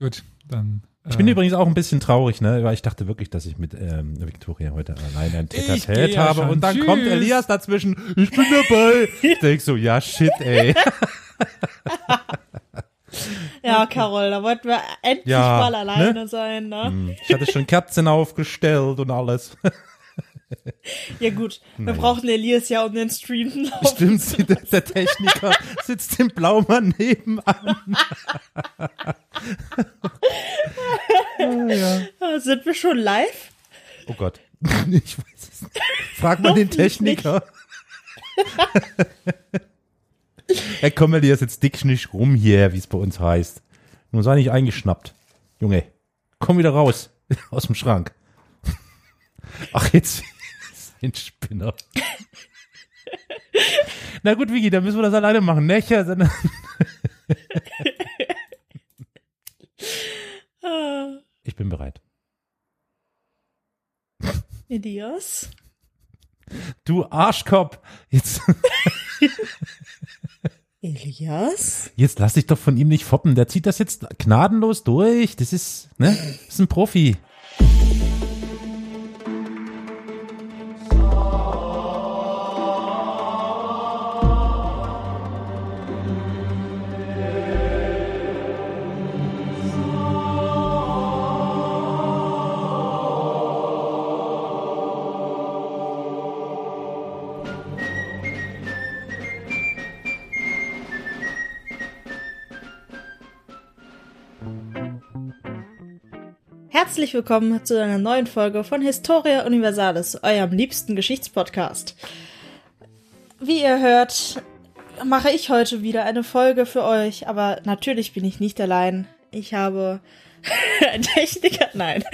Gut, dann. Ich bin äh, übrigens auch ein bisschen traurig, ne, weil ich dachte wirklich, dass ich mit ähm, Victoria heute alleine ein Tete-a-Tete ja habe und dann Tschüss. kommt Elias dazwischen, ich bin dabei. ich denk so, ja shit, ey. ja, Carol, da wollten wir endlich ja, mal alleine ne? sein, ne? Hm, ich hatte schon Kerzen aufgestellt und alles. Ja gut, wir naja. brauchen Elias ja um den Stream laufen. Stimmt, der, der Techniker sitzt im Blaumann nebenan. oh, ja. Sind wir schon live? Oh Gott, ich weiß es nicht. Frag mal den Techniker. Herr komm, Elias, jetzt dick nicht rum hier, wie es bei uns heißt. Nun sei nicht eingeschnappt. Junge, komm wieder raus aus dem Schrank. Ach, jetzt ein Spinner. Na gut, Vicky, dann müssen wir das alleine machen. Ne? sondern ich bin bereit. Elias? Du Arschkopf. Jetzt. Elias? Jetzt lass dich doch von ihm nicht foppen. Der zieht das jetzt gnadenlos durch. Das ist, ne? Das ist ein Profi. Herzlich willkommen zu einer neuen Folge von Historia Universalis, eurem liebsten Geschichtspodcast. Wie ihr hört, mache ich heute wieder eine Folge für euch, aber natürlich bin ich nicht allein. Ich habe einen Techniker, nein.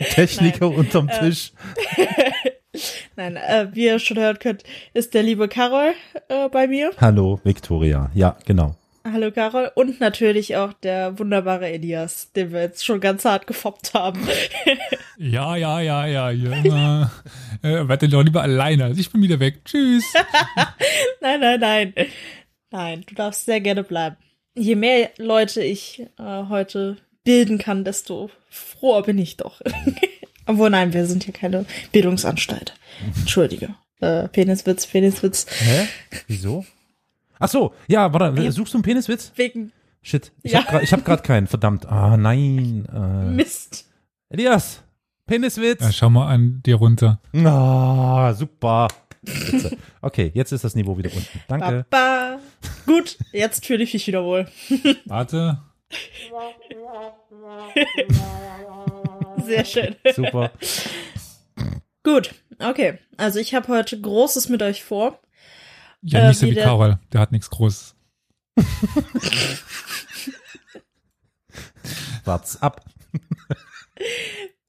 Techniker nein. unterm äh, Tisch. nein, äh, wie ihr schon hören könnt, ist der liebe Carol äh, bei mir. Hallo, Victoria. Ja, genau. Hallo Carol und natürlich auch der wunderbare Elias, den wir jetzt schon ganz hart gefoppt haben. ja, ja, ja, ja, ja. äh, warte doch lieber alleine. Also ich bin wieder weg. Tschüss. nein, nein, nein. Nein, du darfst sehr gerne bleiben. Je mehr Leute ich äh, heute bilden kann, desto froher bin ich doch. Obwohl, nein, wir sind hier keine Bildungsanstalt. Entschuldige. Äh, Peniswitz, Peniswitz. Hä? Wieso? Ach so, ja, warte, ja. suchst du einen Peniswitz? Wegen. Shit, ich ja. habe hab gerade keinen, verdammt. Ah, nein. Äh. Mist. Elias, Peniswitz. Ja, schau mal an dir runter. Ah, super. Okay, jetzt ist das Niveau wieder unten. Danke. Baba. Gut, jetzt fühle ich mich wieder wohl. Warte. Sehr schön. Super. Gut, okay. Also ich habe heute Großes mit euch vor. Ja, nicht so wie, wie Karol, der hat nichts Großes. Wart's ab.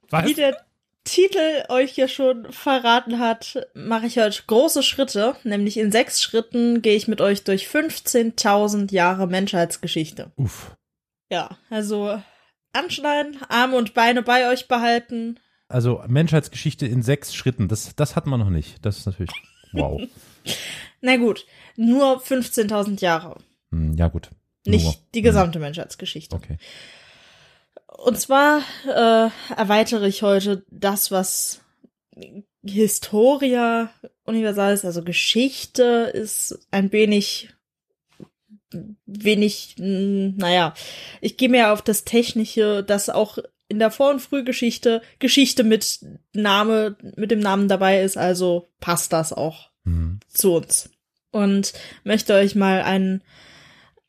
Was? Wie der Titel euch ja schon verraten hat, mache ich heute große Schritte. Nämlich in sechs Schritten gehe ich mit euch durch 15.000 Jahre Menschheitsgeschichte. Uff. Ja, also anschneiden, Arme und Beine bei euch behalten. Also Menschheitsgeschichte in sechs Schritten, das, das hat man noch nicht. Das ist natürlich wow. Na gut, nur 15.000 Jahre. Hm, ja, gut. Nicht nur. die gesamte hm. Menschheitsgeschichte. Okay. Und zwar äh, erweitere ich heute das, was Historia universal ist, also Geschichte ist ein wenig wenig, hm, naja, ich gehe mehr auf das Technische, das auch in der Vor- und Frühgeschichte Geschichte mit Name, mit dem Namen dabei ist, also passt das auch mhm. zu uns. Und möchte euch mal einen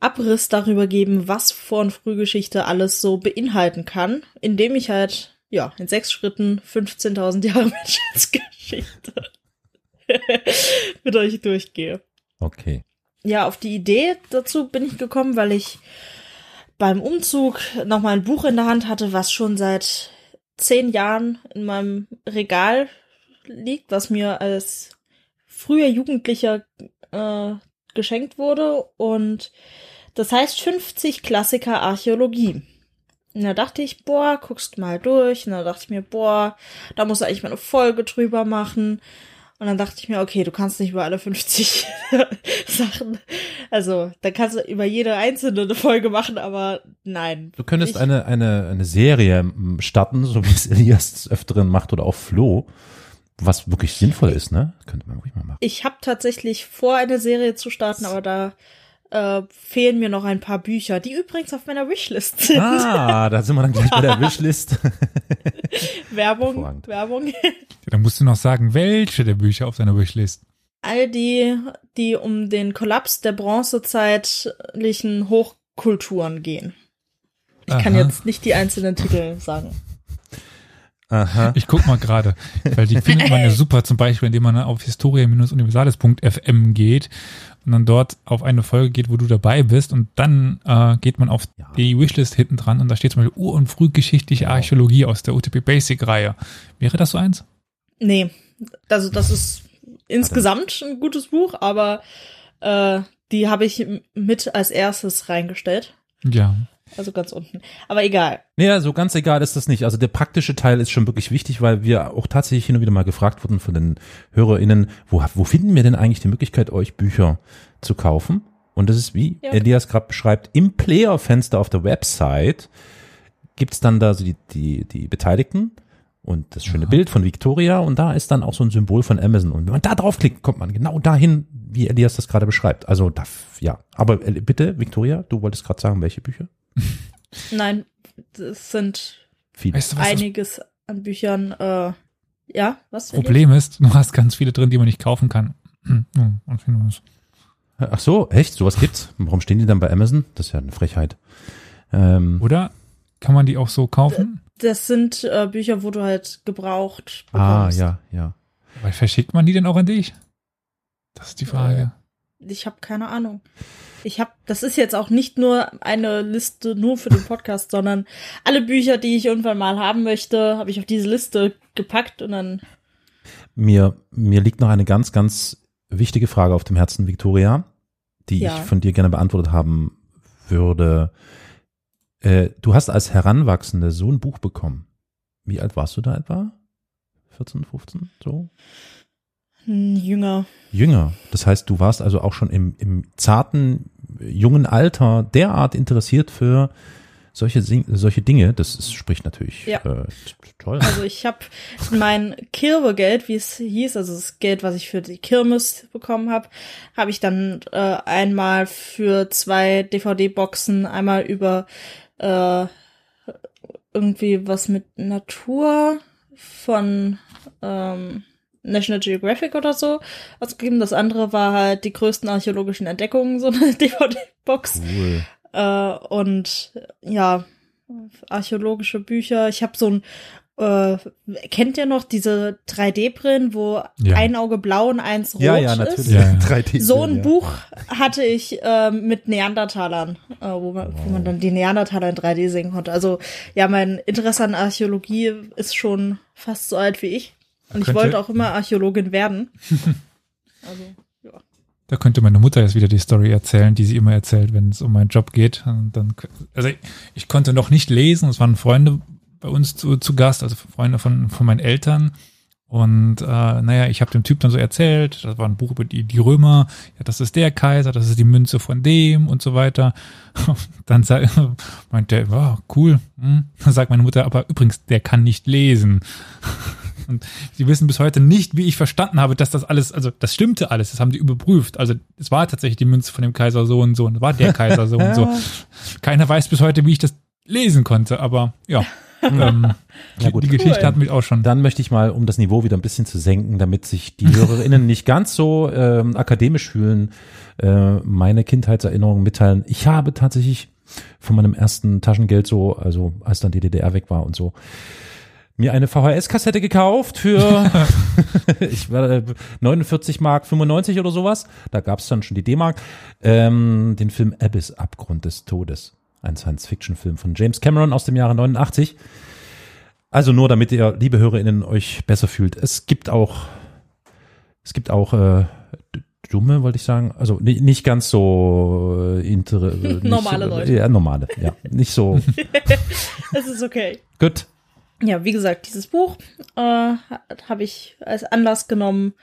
Abriss darüber geben, was Vor- und Frühgeschichte alles so beinhalten kann, indem ich halt, ja, in sechs Schritten 15.000 Jahre Menschheitsgeschichte mit euch durchgehe. Okay. Ja, auf die Idee dazu bin ich gekommen, weil ich beim Umzug nochmal ein Buch in der Hand hatte, was schon seit zehn Jahren in meinem Regal liegt, was mir als früher Jugendlicher äh, geschenkt wurde. Und das heißt 50 Klassiker Archäologie. Und da dachte ich, boah, guckst mal durch. Und da dachte ich mir, boah, da muss eigentlich mal eine Folge drüber machen. Und dann dachte ich mir, okay, du kannst nicht über alle 50 Sachen Also, da kannst du über jede einzelne eine Folge machen, aber nein. Du könntest Ich- eine, eine, eine Serie starten, so wie es Elias des Öfteren macht oder auch Flo, was wirklich sinnvoll ist, ne? Könnte man ruhig mal machen. Ich habe tatsächlich vor, eine Serie zu starten, aber da äh, fehlen mir noch ein paar Bücher, die übrigens auf meiner Wishlist sind. Ah, da sind wir dann gleich bei der Wishlist. Werbung. Werbung. Ja, dann musst du noch sagen, welche der Bücher auf deiner Wishlist. All die, die um den Kollaps der bronzezeitlichen Hochkulturen gehen. Ich kann Aha. jetzt nicht die einzelnen Titel sagen. Aha. Ich guck mal gerade, weil die findet man ja super, zum Beispiel, indem man auf historia-universales.fm geht und dann dort auf eine Folge geht, wo du dabei bist und dann äh, geht man auf Ja. die Wishlist hinten dran und da steht zum Beispiel Ur- und frühgeschichtliche Genau. Archäologie aus der UTP Basic Reihe. Wäre das so eins? Nee, also das ist insgesamt ein gutes Buch, aber äh, die habe ich mit als erstes reingestellt. Ja. Also ganz unten. Aber egal. Naja, so ganz egal ist das nicht. Also der praktische Teil ist schon wirklich wichtig, weil wir auch tatsächlich hin und wieder mal gefragt wurden von den HörerInnen, wo, wo finden wir denn eigentlich die Möglichkeit, euch Bücher zu kaufen? Und das ist, wie Ja. Elias gerade beschreibt, im Player-Fenster auf der Website gibt's dann da so die, die, die Beteiligten und das schöne Bild von Victoria und da ist dann auch so ein Symbol von Amazon. Und wenn man da draufklickt, kommt man genau dahin, wie Elias das gerade beschreibt. Also da, ja. Aber bitte, Victoria, du wolltest gerade sagen, welche Bücher? Nein, es sind Viele. Weißt du, einiges an Büchern. Äh, ja, was? Problem ist? Du hast ganz viele drin, die man nicht kaufen kann. Ach so, echt? Sowas gibt's? Warum stehen die dann bei Amazon? Das ist ja eine Frechheit. Ähm, Oder kann man die auch so kaufen? Das sind äh, Bücher, wo du halt gebraucht ah, bekommst. ja, ja. Weil verschickt man die denn auch an dich? Das ist die Frage. Ich habe keine Ahnung. Ich habe, das ist jetzt auch nicht nur eine Liste nur für den Podcast, sondern alle Bücher, die ich irgendwann mal haben möchte, habe ich auf diese Liste gepackt und dann Mir, mir liegt noch eine ganz, ganz wichtige Frage auf dem Herzen, Victoria, die Ja. ich von dir gerne beantwortet haben würde. Äh, du hast als Heranwachsende so ein Buch bekommen. Wie alt warst du da etwa? 14, 15, so? hm, jünger. Jünger. Das heißt, du warst also auch schon im, im zarten, jungen Alter derart interessiert für solche, solche Dinge. Das ist, spricht natürlich Ja. äh, toll. Also ich habe mein Kirwegeld, wie es hieß, also das Geld, was ich für die Kirmes bekommen habe, habe ich dann äh, einmal für zwei DVD-Boxen, einmal über äh, irgendwie was mit Natur von ähm, National Geographic oder so ausgegeben. Das andere war halt die größten archäologischen Entdeckungen, so eine DVD-Box. Cool. Äh, und ja, archäologische Bücher. Ich habe so ein, äh, kennt ihr noch diese 3D-Brillen, wo Ja. ein Auge blau und eins rot Ja, ja, ist? natürlich. Ja, ja. 3D So ein ja. Buch hatte ich ähm, mit Neandertalern, äh, wo, man, wo man dann die Neandertaler in 3D sehen konnte. Also ja, mein Interesse an Archäologie ist schon fast so alt wie ich. Und ich Könnte- wollte auch immer Archäologin werden. Also, ja. Da könnte meine Mutter jetzt wieder die Story erzählen, die sie immer erzählt, wenn es um meinen Job geht. Und dann, also ich, ich konnte noch nicht lesen, es waren Freunde bei uns zu, zu Gast, also Freunde von, von meinen Eltern. Und äh, naja, ich habe dem Typ dann so erzählt, das war ein Buch über die, die Römer, ja, das ist der Kaiser, das ist die Münze von dem und so weiter. Dann sag, meint der, ja, cool. Hm. Dann sagt meine Mutter, aber übrigens, der kann nicht lesen. Und sie wissen bis heute nicht, wie ich verstanden habe, dass das alles, also das stimmte alles, das haben die überprüft. Also es war tatsächlich die Münze von dem Kaiser so und so und es war der Kaiser so und so. Keiner weiß bis heute, wie ich das lesen konnte, aber ja. ähm, Ja, gut. Die Geschichte Cool. hat mich auch schon. Dann möchte ich mal, um das Niveau wieder ein bisschen zu senken, damit sich die HörerInnen nicht ganz so ähm, akademisch fühlen, äh, meine Kindheitserinnerungen mitteilen. Ich habe tatsächlich von meinem ersten Taschengeld so, also als dann die DDR weg war und so, mir eine VHS-Kassette gekauft für ich war äh, 49 Mark 95 oder sowas. Da gab es dann schon die D-Mark. Ähm, den Film Abyss, Abgrund des Todes. Ein Science-Fiction-Film von James Cameron aus dem Jahre 89. Also nur, damit ihr, liebe HörerInnen, euch besser fühlt. Es gibt auch, es gibt auch äh, dumme, wollte ich sagen. Also ni- nicht ganz so äh, inter, äh, nicht Normale so, Leute. Ja, normale, ja. Nicht so. Es ist okay. Gut. Ja, wie gesagt, dieses Buch äh, habe ich als Anlass genommen,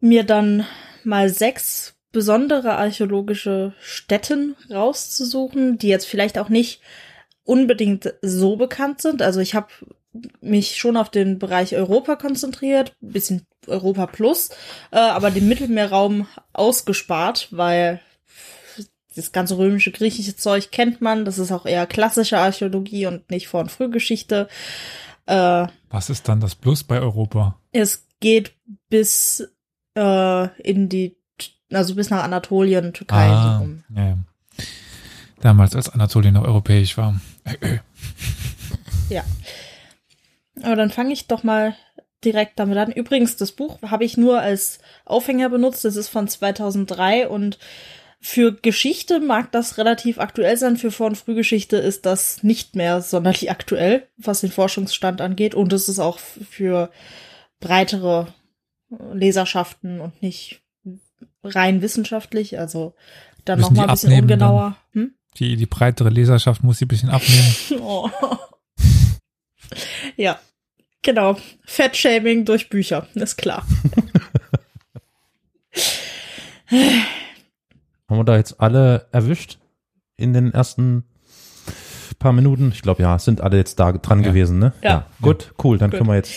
mir dann mal sechs besondere archäologische Stätten rauszusuchen, die jetzt vielleicht auch nicht unbedingt so bekannt sind. Also ich habe mich schon auf den Bereich Europa konzentriert, bisschen Europa Plus, äh, aber den Mittelmeerraum ausgespart, weil das ganze römische, griechische Zeug kennt man. Das ist auch eher klassische Archäologie und nicht Vor- und Frühgeschichte. Äh, Was ist dann das Plus bei Europa? es geht bis äh, in die, also bis nach Anatolien, Türkei. Ah, rum. ja. Damals, als Anatolien noch europäisch war. Ja. Aber dann fange ich doch mal direkt damit an. Übrigens, das Buch habe ich nur als Aufhänger benutzt. Das ist von 2003 und für Geschichte mag das relativ aktuell sein. Für Vor- und Frühgeschichte ist das nicht mehr sonderlich aktuell, was den Forschungsstand angeht. Und es ist auch für breitere Leserschaften und nicht rein wissenschaftlich. Also dann Müssen noch mal die ein bisschen abnehmen ungenauer. Hm? Die, die breitere Leserschaft muss sie ein bisschen abnehmen. Oh. ja, genau. Fettshaming durch Bücher, ist klar. Haben wir da jetzt alle erwischt in den ersten paar Minuten? Ich glaube, ja, sind alle jetzt da dran Ja. gewesen, ne? Ja. Gut, cool, dann Gut. können wir jetzt.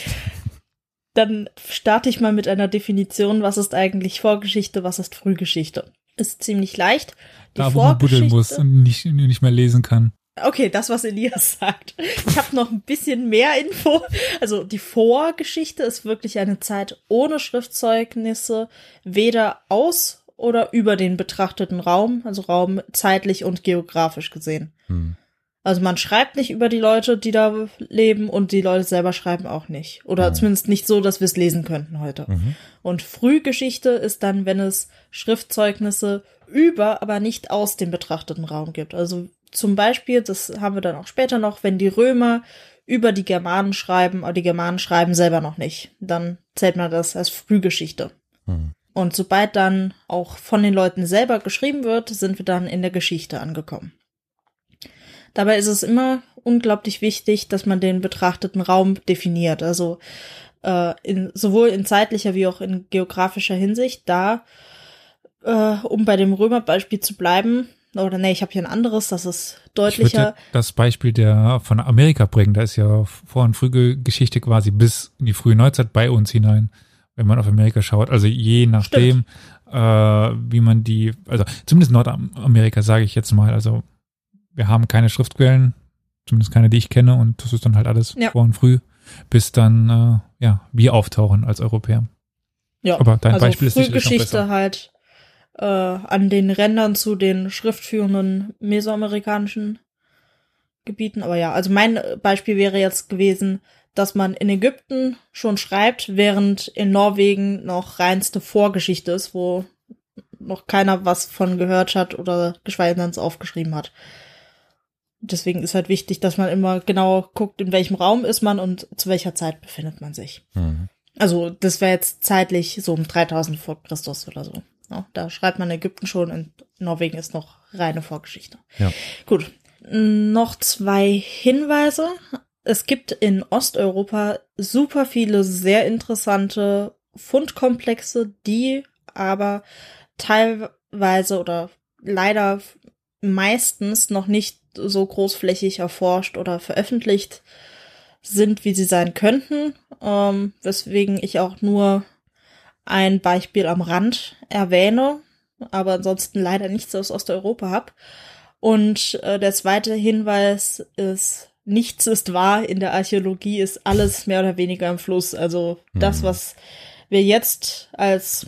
Dann starte ich mal mit einer Definition, was ist eigentlich Vorgeschichte, was ist Frühgeschichte. Ist ziemlich leicht. Die da, wo man buddeln muss Vorgeschichte- und nicht, nicht mehr lesen kann. Okay, das, was Elias sagt. Ich habe noch ein bisschen mehr Info. Also die Vorgeschichte ist wirklich eine Zeit ohne Schriftzeugnisse, weder aus oder über den betrachteten Raum, also Raum zeitlich und geografisch gesehen. Hm. Also man schreibt nicht über die Leute, die da leben und die Leute selber schreiben auch nicht. Oder Ja. zumindest nicht so, dass wir es lesen könnten heute. Mhm. Und Frühgeschichte ist dann, wenn es Schriftzeugnisse über, aber nicht aus dem betrachteten Raum gibt. Also zum Beispiel, das haben wir dann auch später noch, wenn die Römer über die Germanen schreiben, aber die Germanen schreiben selber noch nicht, dann zählt man das als Frühgeschichte. Hm. Und sobald dann auch von den Leuten selber geschrieben wird, sind wir dann in der Geschichte angekommen. Dabei ist es immer unglaublich wichtig, dass man den betrachteten Raum definiert. Also äh, in, sowohl in zeitlicher wie auch in geografischer Hinsicht. Da, äh, um bei dem Römerbeispiel zu bleiben, oder nee, ich habe hier ein anderes, das ist deutlicher. das Beispiel der von Amerika bringen. Da ist ja Vor- und Frühgeschichte quasi bis in die frühe Neuzeit bei uns hinein, wenn man auf Amerika schaut. Also je nachdem, äh, wie man die, also zumindest Nordamerika sage ich jetzt mal, also wir haben keine Schriftquellen, zumindest keine, die ich kenne, und das ist dann halt alles Ja. vor und früh, bis dann äh, ja wir auftauchen als Europäer. Ja, Aber dein also Beispiel ist Frühgeschichte halt äh, an den Rändern zu den schriftführenden mesoamerikanischen Gebieten. Aber ja, also mein Beispiel wäre jetzt gewesen, dass man in Ägypten schon schreibt, während in Norwegen noch reinste Vorgeschichte ist, wo noch keiner was von gehört hat oder geschweige denn es aufgeschrieben hat. Deswegen ist halt wichtig, dass man immer genau guckt, in welchem Raum ist man und zu welcher Zeit befindet man sich. Hm. Also das wäre jetzt zeitlich so um 3000 vor Christus oder so. Ja, da schreibt man Ägypten schon, in Norwegen ist noch reine Vorgeschichte. Ja. Gut, noch zwei Hinweise. Es gibt in Osteuropa super viele sehr interessante Fundkomplexe, die aber teilweise oder leider meistens noch nicht so großflächig erforscht oder veröffentlicht sind, wie sie sein könnten, ähm, weswegen ich auch nur ein Beispiel am Rand erwähne, aber ansonsten leider nichts aus Osteuropa habe. Und äh, der zweite Hinweis ist, nichts ist wahr, in der Archäologie ist alles mehr oder weniger im Fluss. Also das, Mhm. was wir jetzt als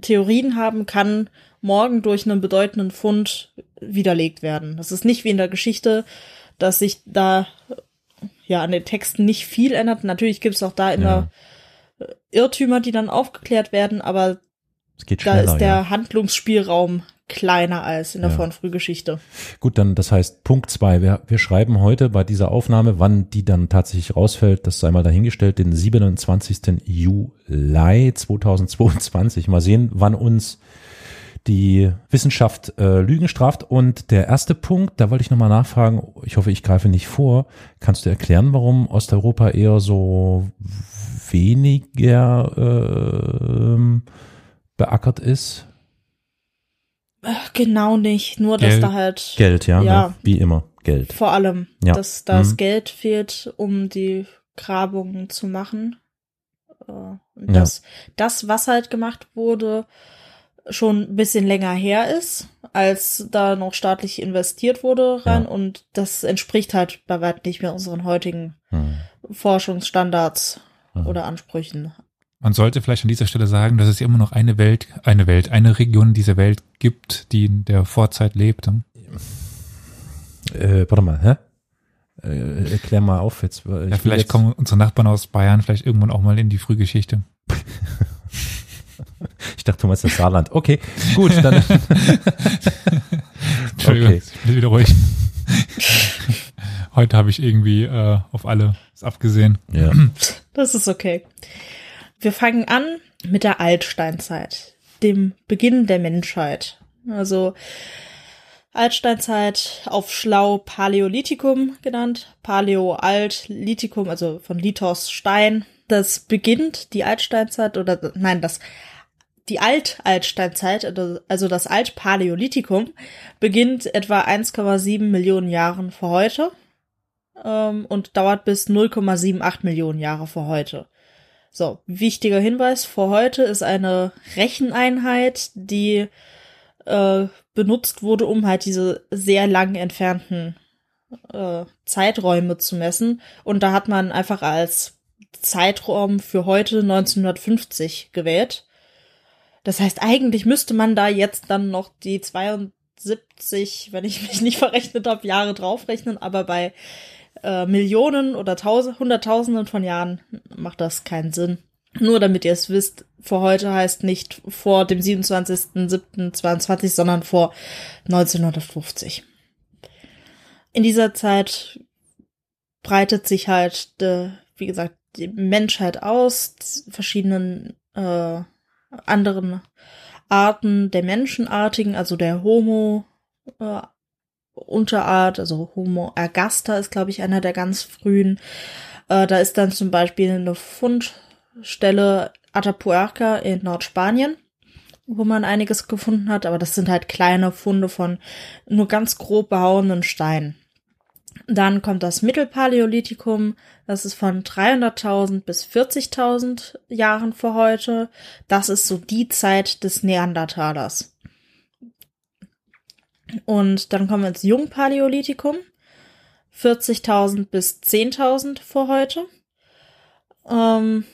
Theorien haben, kann morgen durch einen bedeutenden Fund widerlegt werden. Das ist nicht wie in der Geschichte, dass sich da ja an den Texten nicht viel ändert. Natürlich gibt es auch da immer äh, Irrtümer, die dann aufgeklärt werden, aber da ist der ja. Handlungsspielraum kleiner als in der Ja. Vor- und Frühgeschichte. Gut, dann das heißt Punkt zwei. Wir, wir schreiben heute bei dieser Aufnahme, wann die dann tatsächlich rausfällt, das sei mal dahingestellt, den 27. Juli 2022. Mal sehen, wann uns die Wissenschaft äh, Lügen straft. Und der erste Punkt, da wollte ich nochmal nachfragen, ich hoffe, ich greife nicht vor. Kannst du erklären, warum Osteuropa eher so weniger ähm, beackert ist? Genau nicht, nur dass Geld. da halt Geld, ja, Ja. Ne? wie immer, Geld. vor allem, Ja. dass das Mhm. Geld fehlt, um die Grabungen zu machen. Äh, und Ja. dass das, was halt gemacht wurde, schon ein bisschen länger her ist, als da noch staatlich investiert wurde rein Ja. und das entspricht halt bei weitem nicht mehr unseren heutigen Hm. Forschungsstandards Mhm. oder Ansprüchen. Man sollte vielleicht an dieser Stelle sagen, dass es immer noch eine Welt, eine Welt, eine Region dieser Welt gibt, die in der Vorzeit lebt. Äh, warte mal, hä? Äh, erklär mal auf jetzt. ich Ja, vielleicht jetzt, kommen unsere Nachbarn aus Bayern vielleicht irgendwann auch mal in die Frühgeschichte. Ich dachte, du meinst das Saarland. Okay, gut, dann. Entschuldigung, Okay. ich bin wieder ruhig. Heute habe ich irgendwie äh, auf alles abgesehen. ja. Das ist okay. Wir fangen an mit der Altsteinzeit, dem Beginn der Menschheit. Also Altsteinzeit auf schlau Paläolithikum genannt, Paleo Alt, Lithikum, also von Lithos Stein. Das beginnt die Altsteinzeit oder nein, das die Alt-Altsteinzeit, also- also das Altpaläolithikum, beginnt etwa 1,7 Millionen Jahren vor heute ähm, und dauert bis 0,78 Millionen Jahre vor heute. So, wichtiger Hinweis, vor heute ist eine Recheneinheit, die äh, benutzt wurde, um halt diese sehr lang entfernten äh, Zeiträume zu messen. Und da hat man einfach als Zeitraum für heute 1950 gewählt. Das heißt, eigentlich müsste man da jetzt dann noch die 72, wenn ich mich nicht verrechnet habe, Jahre draufrechnen, aber bei äh, Millionen oder Tausend, Hunderttausenden von Jahren macht das keinen Sinn. Nur damit ihr es wisst, vor heute heißt nicht vor dem 27.07.22, sondern vor 1950. In dieser Zeit breitet sich halt, äh, wie gesagt, die Menschheit aus, verschiedenen äh, anderen Arten der Menschenartigen, also der Homo äh, Unterart, also Homo ergaster ist, glaube ich, einer der ganz frühen. Äh, da ist dann zum Beispiel eine Fundstelle Atapuerca in Nordspanien, wo man einiges gefunden hat, aber das sind halt kleine Funde von nur ganz grob behauenen Steinen. Dann kommt das Mittelpaläolithikum, das ist von 300.000 bis 40.000 Jahren vor heute. Das ist so die Zeit des Neandertalers. Und dann kommen wir ins Jungpaläolithikum, 40.000 bis 10.000 vor heute. Ähm,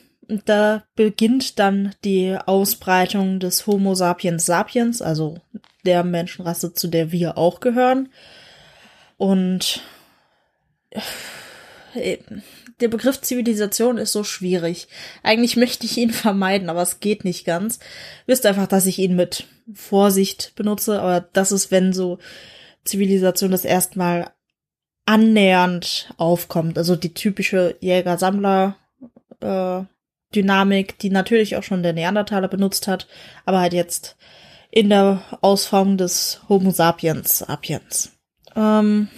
da beginnt dann die Ausbreitung des Homo sapiens sapiens, also der Menschenrasse, zu der wir auch gehören. Und äh, der Begriff Zivilisation ist so schwierig. Eigentlich möchte ich ihn vermeiden, aber es geht nicht ganz. Wisst einfach, dass ich ihn mit Vorsicht benutze, aber das ist, wenn so Zivilisation das erstmal annähernd aufkommt. Also die typische Jäger-Sammler äh, die natürlich auch schon der Neandertaler benutzt hat, aber halt jetzt in der Ausformung des Homo sapiens sapiens. Ähm,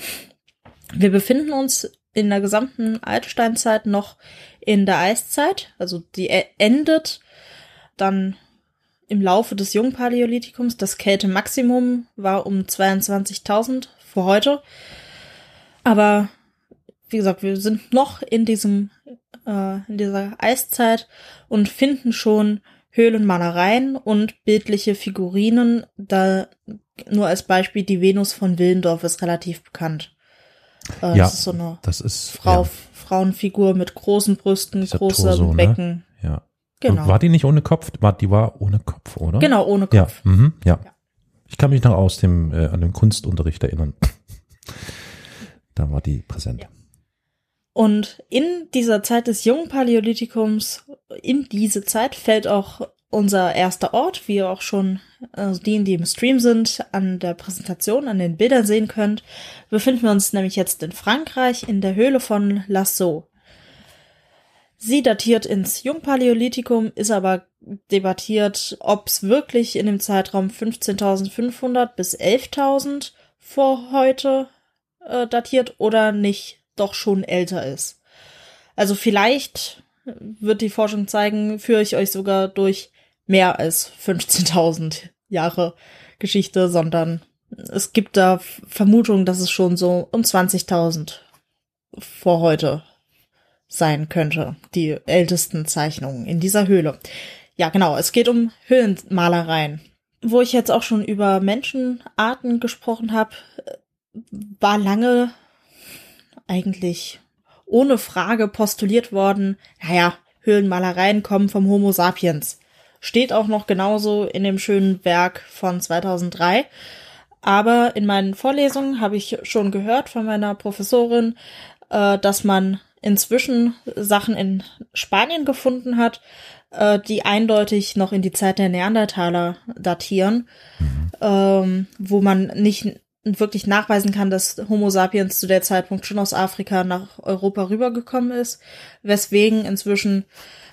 wir befinden uns in der gesamten Altsteinzeit noch in der Eiszeit, also die e- endet dann im Laufe des Jungpaläolithikums. Das Kältemaximum war um 22.000 vor heute. Aber wie gesagt, wir sind noch in diesem äh, in dieser Eiszeit und finden schon Höhlenmalereien und bildliche Figurinen. Da nur als Beispiel die Venus von Willendorf ist relativ bekannt. Äh, Ja, das ist so eine Das ist Frau, Frauenfigur mit großen Brüsten, Dieser großem Torso, ne? Becken. Ja. ja. Genau. Und war die nicht ohne Kopf? War, die war ohne Kopf, oder? genau, ohne Ja, Kopf. mhm, ja. Ja. Ich kann mich noch aus dem äh, an den Kunstunterricht erinnern. da war die präsent. Ja. Und in dieser Zeit des jungen Paläolithikums, in diese Zeit fällt auch unser erster Ort, wie ihr auch schon also die, die im Stream sind, an der Präsentation, an den Bildern sehen könnt, befinden wir uns nämlich jetzt in Frankreich in der Höhle von Lascaux. Sie datiert ins Jungpaläolithikum, ist aber debattiert, ob es wirklich in dem Zeitraum 15.500 bis 11.000 vor heute äh, datiert oder nicht doch schon älter ist. Also vielleicht wird die Forschung zeigen, führe ich euch sogar durch mehr als 15.000 Jahre Geschichte, sondern es gibt da Vermutungen, dass es schon so um 20.000 vor heute sein könnte, die ältesten Zeichnungen in dieser Höhle. Ja, genau, es geht um Höhlenmalereien. Wo ich jetzt auch schon über Menschenarten gesprochen habe, war lange eigentlich ohne Frage postuliert worden, naja, Höhlenmalereien kommen vom Homo sapiens. Steht auch noch genauso in dem schönen Werk von 2003. Aber in meinen Vorlesungen habe ich schon gehört von meiner Professorin, äh, dass man inzwischen Sachen in Spanien gefunden hat, äh, die eindeutig noch in die Zeit der Neandertaler datieren, ähm, wo man nicht wirklich nachweisen kann, dass Homo sapiens zu der Zeitpunkt schon aus Afrika nach Europa rübergekommen ist, weswegen inzwischen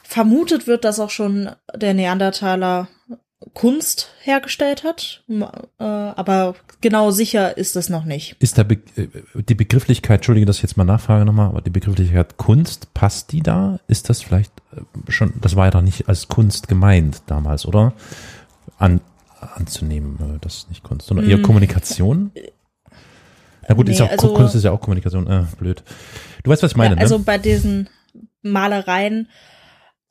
vermutet wird, dass auch schon der Neandertaler Kunst hergestellt hat, äh, aber genau sicher ist es noch nicht. Ist da Be äh, die Begrifflichkeit, entschuldige, dass ich jetzt mal nachfrage nochmal, aber die Begrifflichkeit Kunst, passt die da? Ist das vielleicht äh, schon, das war ja doch nicht als Kunst gemeint damals, oder? An, anzunehmen, das ist nicht Kunst, sondern eher mm. Kommunikation? Na gut, nee, ist auch, also, Kunst ist ja auch Kommunikation, äh, blöd. Du weißt, was ich meine, ja, Also ne? bei diesen Malereien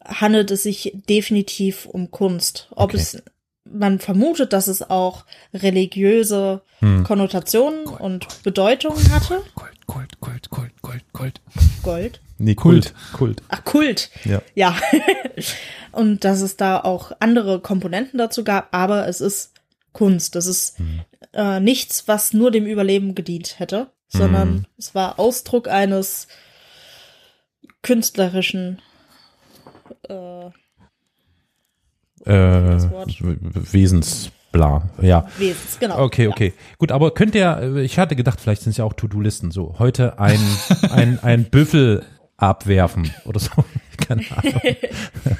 handelt es sich definitiv um Kunst. Ob okay. es man vermutet, dass es auch religiöse hm. Konnotationen Gold, und Gold, Bedeutungen hatte. Gold, Gold, Gold, Gold, Gold, Gold. Gold? Nee, Kult. Kult. Ach, Kult. Ja. Ja. und dass es da auch andere Komponenten dazu gab, aber es ist Kunst. Das ist hm. äh, nichts, was nur dem Überleben gedient hätte, sondern hm. es war Ausdruck eines künstlerischen äh, äh, Wesens. Bla, ja. Wesens, genau. Okay, okay. Ja. Gut, aber könnt ihr, ich hatte gedacht, vielleicht sind es ja auch To-Do-Listen so. Heute ein, ein, ein Büffel abwerfen oder so. Keine Ahnung.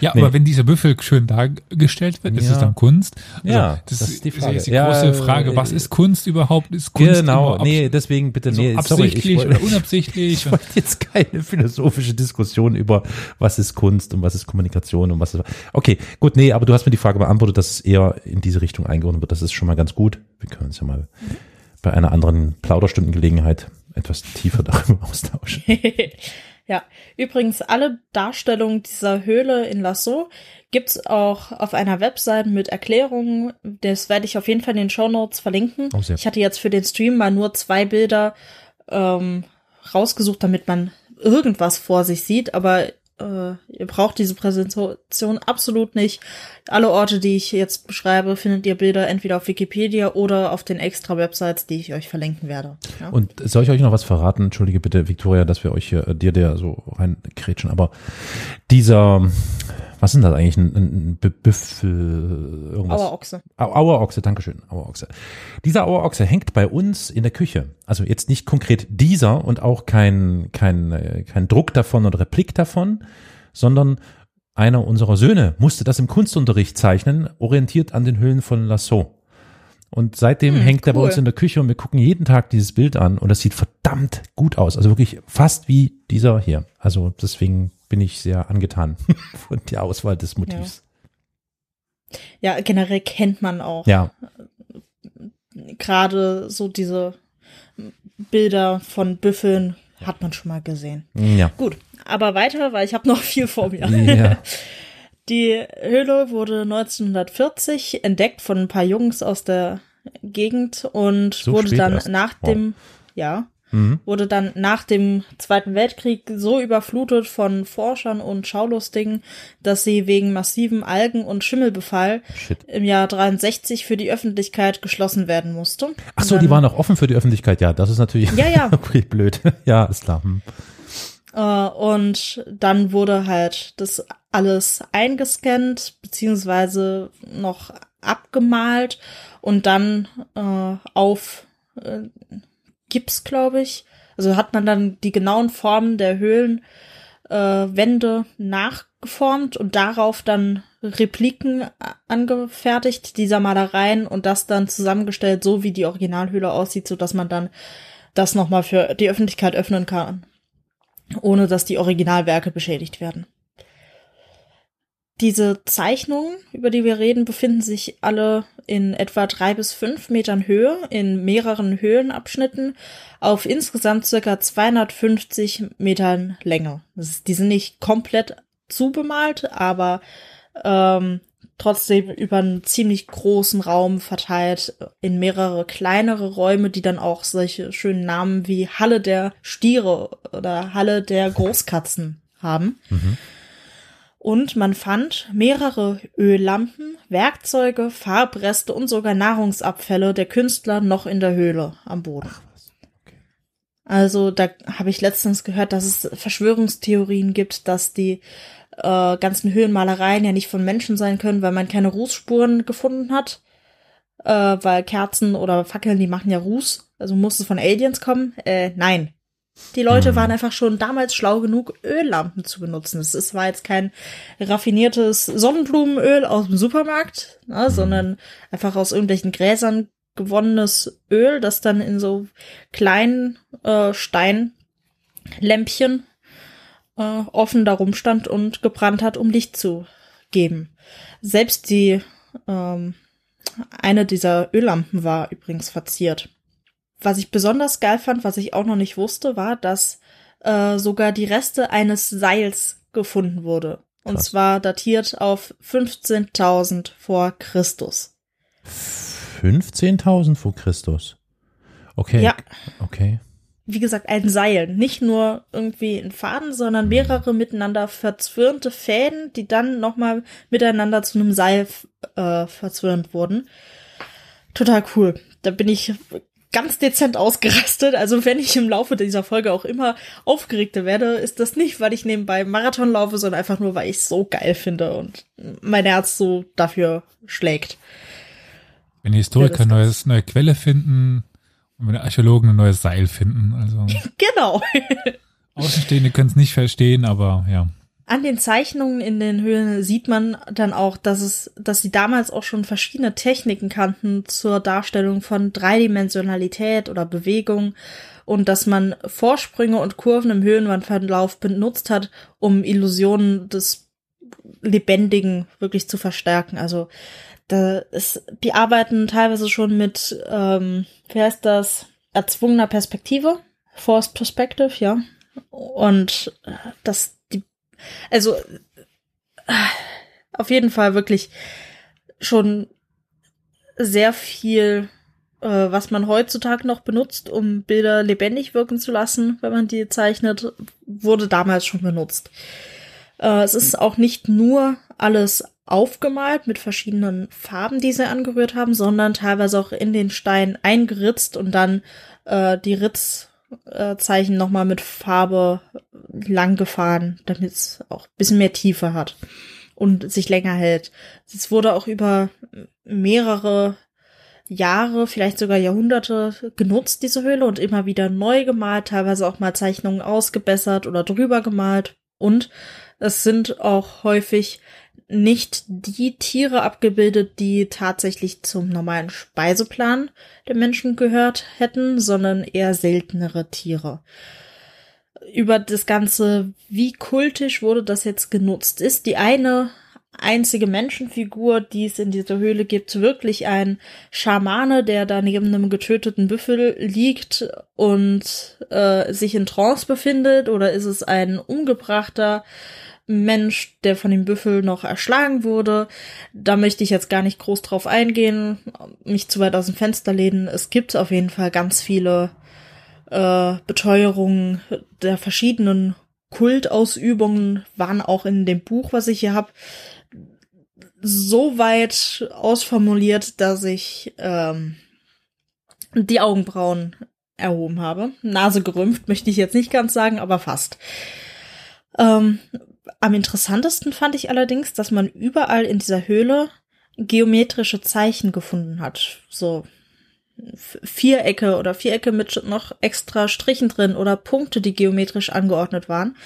Ja, nee. aber wenn dieser Büffel schön dargestellt wird, ist ja. es dann Kunst? Also, ja, das, das, ist die Frage. Ist die große ja, Frage, was ist Kunst überhaupt? Ist Kunst genau, nee, deswegen bitte, nee, so absichtlich sorry, oder unabsichtlich? Ich wollte jetzt keine philosophische Diskussion über, was ist Kunst und was ist Kommunikation und was ist, okay, gut, nee, aber du hast mir die Frage beantwortet, dass es eher in diese Richtung eingeordnet wird, das ist schon mal ganz gut. Wir können uns ja mal bei einer anderen Plauderstundengelegenheit etwas tiefer darüber austauschen. Ja, übrigens alle Darstellungen dieser Höhle in Lasso gibt's auch auf einer Website mit Erklärungen. Das werde ich auf jeden Fall in den Show Notes verlinken. Oh, ich hatte jetzt für den Stream mal nur zwei Bilder ähm, rausgesucht, damit man irgendwas vor sich sieht, aber äh, ihr braucht diese Präsentation absolut nicht. Alle Orte, die ich jetzt beschreibe, findet ihr Bilder entweder auf Wikipedia oder auf den extra Websites, die ich euch verlinken werde. Ja? Und soll ich euch noch was verraten? Entschuldige bitte, Victoria, dass wir euch hier, äh, dir der so reinkrätschen, aber dieser, was sind das eigentlich? Ein, ein Büffel, irgendwas? Auerochse. Auerochse, Dankeschön, Auerochse. Dieser Auerochse hängt bei uns in der Küche. Also jetzt nicht konkret dieser und auch kein, kein, äh, kein Druck davon oder Replik davon, sondern einer unserer Söhne musste das im Kunstunterricht zeichnen, orientiert an den Höhlen von Lasso. Und seitdem hm, hängt cool. er bei uns in der Küche und wir gucken jeden Tag dieses Bild an und das sieht verdammt gut aus. Also wirklich fast wie dieser hier. Also deswegen bin ich sehr angetan von der Auswahl des Motivs. Ja, ja generell kennt man auch. Ja. Gerade so diese Bilder von Büffeln hat man schon mal gesehen. Ja. Gut, aber weiter, weil ich habe noch viel vor mir. Ja. Die Höhle wurde 1940 entdeckt von ein paar Jungs aus der Gegend und so wurde dann nach wow. dem, ja, mhm. wurde dann nach dem Zweiten Weltkrieg so überflutet von Forschern und Schaulustigen, dass sie wegen massivem Algen- und Schimmelbefall Shit. im Jahr 63 für die Öffentlichkeit geschlossen werden musste. Ach so, dann, die waren auch offen für die Öffentlichkeit, ja, das ist natürlich ja, ja. blöd. ja, ist klar. Hm. Äh, und dann wurde halt das alles eingescannt, beziehungsweise noch abgemalt und dann äh, auf äh, Gips, glaube ich. Also hat man dann die genauen Formen der Höhlenwände äh, nachgeformt und darauf dann Repliken angefertigt dieser Malereien und das dann zusammengestellt, so wie die Originalhöhle aussieht, so dass man dann das nochmal für die Öffentlichkeit öffnen kann ohne dass die Originalwerke beschädigt werden. Diese Zeichnungen, über die wir reden, befinden sich alle in etwa drei bis fünf Metern Höhe in mehreren Höhenabschnitten auf insgesamt circa 250 Metern Länge. Ist, die sind nicht komplett zubemalt, aber ähm, trotzdem über einen ziemlich großen Raum verteilt in mehrere kleinere Räume, die dann auch solche schönen Namen wie Halle der Stiere oder Halle der Großkatzen haben. Mhm. Und man fand mehrere Öllampen, Werkzeuge, Farbreste und sogar Nahrungsabfälle der Künstler noch in der Höhle am Boden. Also da habe ich letztens gehört, dass es Verschwörungstheorien gibt, dass die äh, ganzen Höhlenmalereien ja nicht von Menschen sein können, weil man keine Rußspuren gefunden hat. Äh, weil Kerzen oder Fackeln, die machen ja Ruß. Also muss es von Aliens kommen? Äh, nein. Die Leute waren einfach schon damals schlau genug, Öllampen zu benutzen. Es war jetzt kein raffiniertes Sonnenblumenöl aus dem Supermarkt, ne, mhm. sondern einfach aus irgendwelchen Gräsern gewonnenes Öl, das dann in so kleinen äh, Steinlämpchen äh, offen darum stand und gebrannt hat, um Licht zu geben. Selbst die ähm, eine dieser Öllampen war übrigens verziert. Was ich besonders geil fand, was ich auch noch nicht wusste, war, dass äh, sogar die Reste eines Seils gefunden wurde. Und Krass. zwar datiert auf 15.000 vor Christus. 15.000 vor Christus? Okay. Ja. Okay wie gesagt, ein Seil. Nicht nur irgendwie ein Faden, sondern mehrere miteinander verzwirnte Fäden, die dann nochmal miteinander zu einem Seil äh, verzwirnt wurden. Total cool. Da bin ich ganz dezent ausgerastet. Also wenn ich im Laufe dieser Folge auch immer aufgeregter werde, ist das nicht, weil ich nebenbei Marathon laufe, sondern einfach nur, weil ich es so geil finde und mein Herz so dafür schlägt. Wenn Historiker ja, neues, neue Quelle finden, und wenn Archäologen ein neues Seil finden. Also genau. Außenstehende können es nicht verstehen, aber ja. An den Zeichnungen in den Höhlen sieht man dann auch, dass es, dass sie damals auch schon verschiedene Techniken kannten zur Darstellung von Dreidimensionalität oder Bewegung und dass man Vorsprünge und Kurven im Höhenwandverlauf benutzt hat, um Illusionen des Lebendigen wirklich zu verstärken. Also da ist, die arbeiten teilweise schon mit, ähm, wie heißt das, erzwungener Perspektive, Forced Perspective, ja. Und äh, das, also äh, auf jeden Fall wirklich schon sehr viel, äh, was man heutzutage noch benutzt, um Bilder lebendig wirken zu lassen, wenn man die zeichnet, wurde damals schon benutzt. Äh, es ist auch nicht nur alles aufgemalt mit verschiedenen Farben, die sie angerührt haben, sondern teilweise auch in den Stein eingeritzt und dann äh, die Ritzzeichen äh, nochmal mit Farbe lang gefahren, damit es auch ein bisschen mehr Tiefe hat und sich länger hält. Es wurde auch über mehrere Jahre, vielleicht sogar Jahrhunderte genutzt, diese Höhle, und immer wieder neu gemalt, teilweise auch mal Zeichnungen ausgebessert oder drüber gemalt. Und es sind auch häufig nicht die Tiere abgebildet, die tatsächlich zum normalen Speiseplan der Menschen gehört hätten, sondern eher seltenere Tiere. Über das Ganze, wie kultisch wurde das jetzt genutzt, ist die eine einzige Menschenfigur, die es in dieser Höhle gibt, wirklich ein Schamane, der da neben einem getöteten Büffel liegt und äh, sich in Trance befindet, oder ist es ein umgebrachter Mensch, der von dem Büffel noch erschlagen wurde. Da möchte ich jetzt gar nicht groß drauf eingehen, mich zu weit aus dem Fenster lehnen. Es gibt auf jeden Fall ganz viele äh, Beteuerungen der verschiedenen Kultausübungen, waren auch in dem Buch, was ich hier habe, so weit ausformuliert, dass ich ähm, die Augenbrauen erhoben habe. Nase gerümpft, möchte ich jetzt nicht ganz sagen, aber fast. Ähm, am interessantesten fand ich allerdings, dass man überall in dieser Höhle geometrische Zeichen gefunden hat. So Vierecke oder Vierecke mit noch extra Strichen drin oder Punkte, die geometrisch angeordnet waren.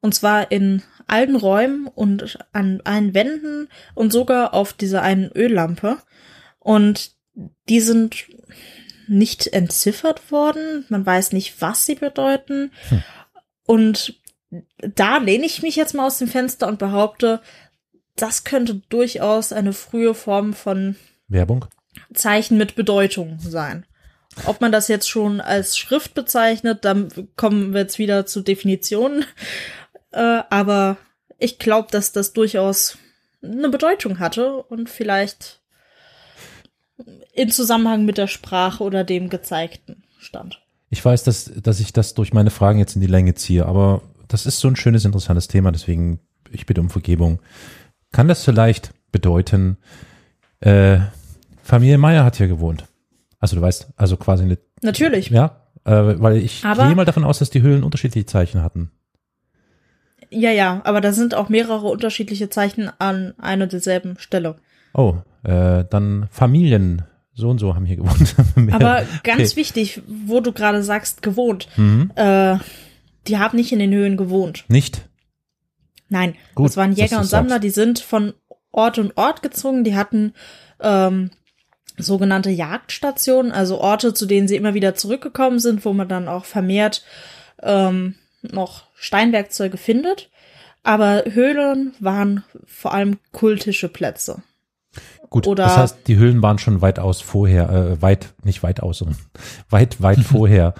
Und zwar in allen Räumen und an allen Wänden und sogar auf dieser einen Öllampe. Und die sind nicht entziffert worden. Man weiß nicht, was sie bedeuten. Hm. Und da lehne ich mich jetzt mal aus dem Fenster und behaupte, das könnte durchaus eine frühe Form von Werbung. Zeichen mit Bedeutung sein. Ob man das jetzt schon als Schrift bezeichnet, dann kommen wir jetzt wieder zu Definitionen. Äh, aber ich glaube, dass das durchaus eine Bedeutung hatte und vielleicht in Zusammenhang mit der Sprache oder dem Gezeigten stand. Ich weiß, dass, dass ich das durch meine Fragen jetzt in die Länge ziehe, aber das ist so ein schönes, interessantes Thema, deswegen ich bitte um Vergebung. Kann das vielleicht bedeuten, äh, Familie Meier hat hier gewohnt? Also du weißt, also quasi eine. Natürlich. Ja, äh, weil ich Aber- gehe mal davon aus, dass die Höhlen unterschiedliche Zeichen hatten. Ja, ja, aber da sind auch mehrere unterschiedliche Zeichen an einer derselben Stelle. Oh, äh, dann Familien, so und so haben hier gewohnt. Aber ganz okay. wichtig, wo du gerade sagst, gewohnt. Mhm. Äh, die haben nicht in den Höhen gewohnt. Nicht? Nein, Gut, das waren Jäger und Sammler, sagst. die sind von Ort und Ort gezogen. Die hatten ähm, sogenannte Jagdstationen, also Orte, zu denen sie immer wieder zurückgekommen sind, wo man dann auch vermehrt ähm, noch Steinwerkzeuge findet. Aber Höhlen waren vor allem kultische Plätze. Gut, Oder- das heißt, die Höhlen waren schon weitaus vorher, äh, weit, nicht weit aus, sondern weit, weit vorher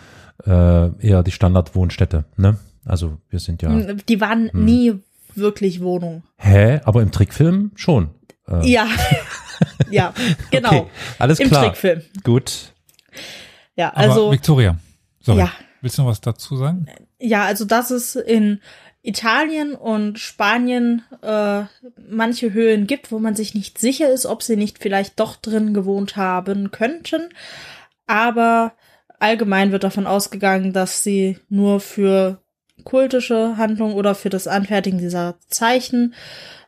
äh, eher die Standardwohnstätte, ne? Also wir sind ja. Die waren Hm. nie wirklich Wohnung. Hä? Aber im Trickfilm schon. Äh, Ja, ja, genau. Okay, alles Im klar. Trickfilm. Gut. Ja, Aber also Victoria, sorry. Ja. Willst du noch was dazu sagen? Ja, also dass es in Italien und Spanien äh, manche Höhlen gibt, wo man sich nicht sicher ist, ob sie nicht vielleicht doch drin gewohnt haben könnten. Aber allgemein wird davon ausgegangen, dass sie nur für kultische Handlungen oder für das Anfertigen dieser Zeichen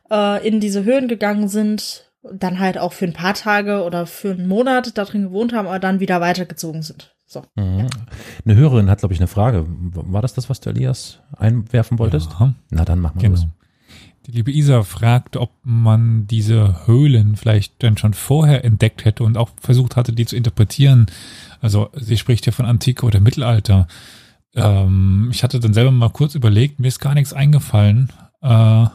äh, in diese Höhen gegangen sind, dann halt auch für ein paar Tage oder für einen Monat da drin gewohnt haben, aber dann wieder weitergezogen sind. So. Mhm. Eine Hörerin hat, glaube ich, eine Frage. War das das, was du Elias einwerfen wolltest? Ja. Na dann machen wir Genau. das. Die liebe Isa fragt, ob man diese Höhlen vielleicht dann schon vorher entdeckt hätte und auch versucht hatte, die zu interpretieren. Also sie spricht ja von Antike oder Mittelalter. Ähm, ich hatte dann selber mal kurz überlegt, mir ist gar nichts eingefallen, äh,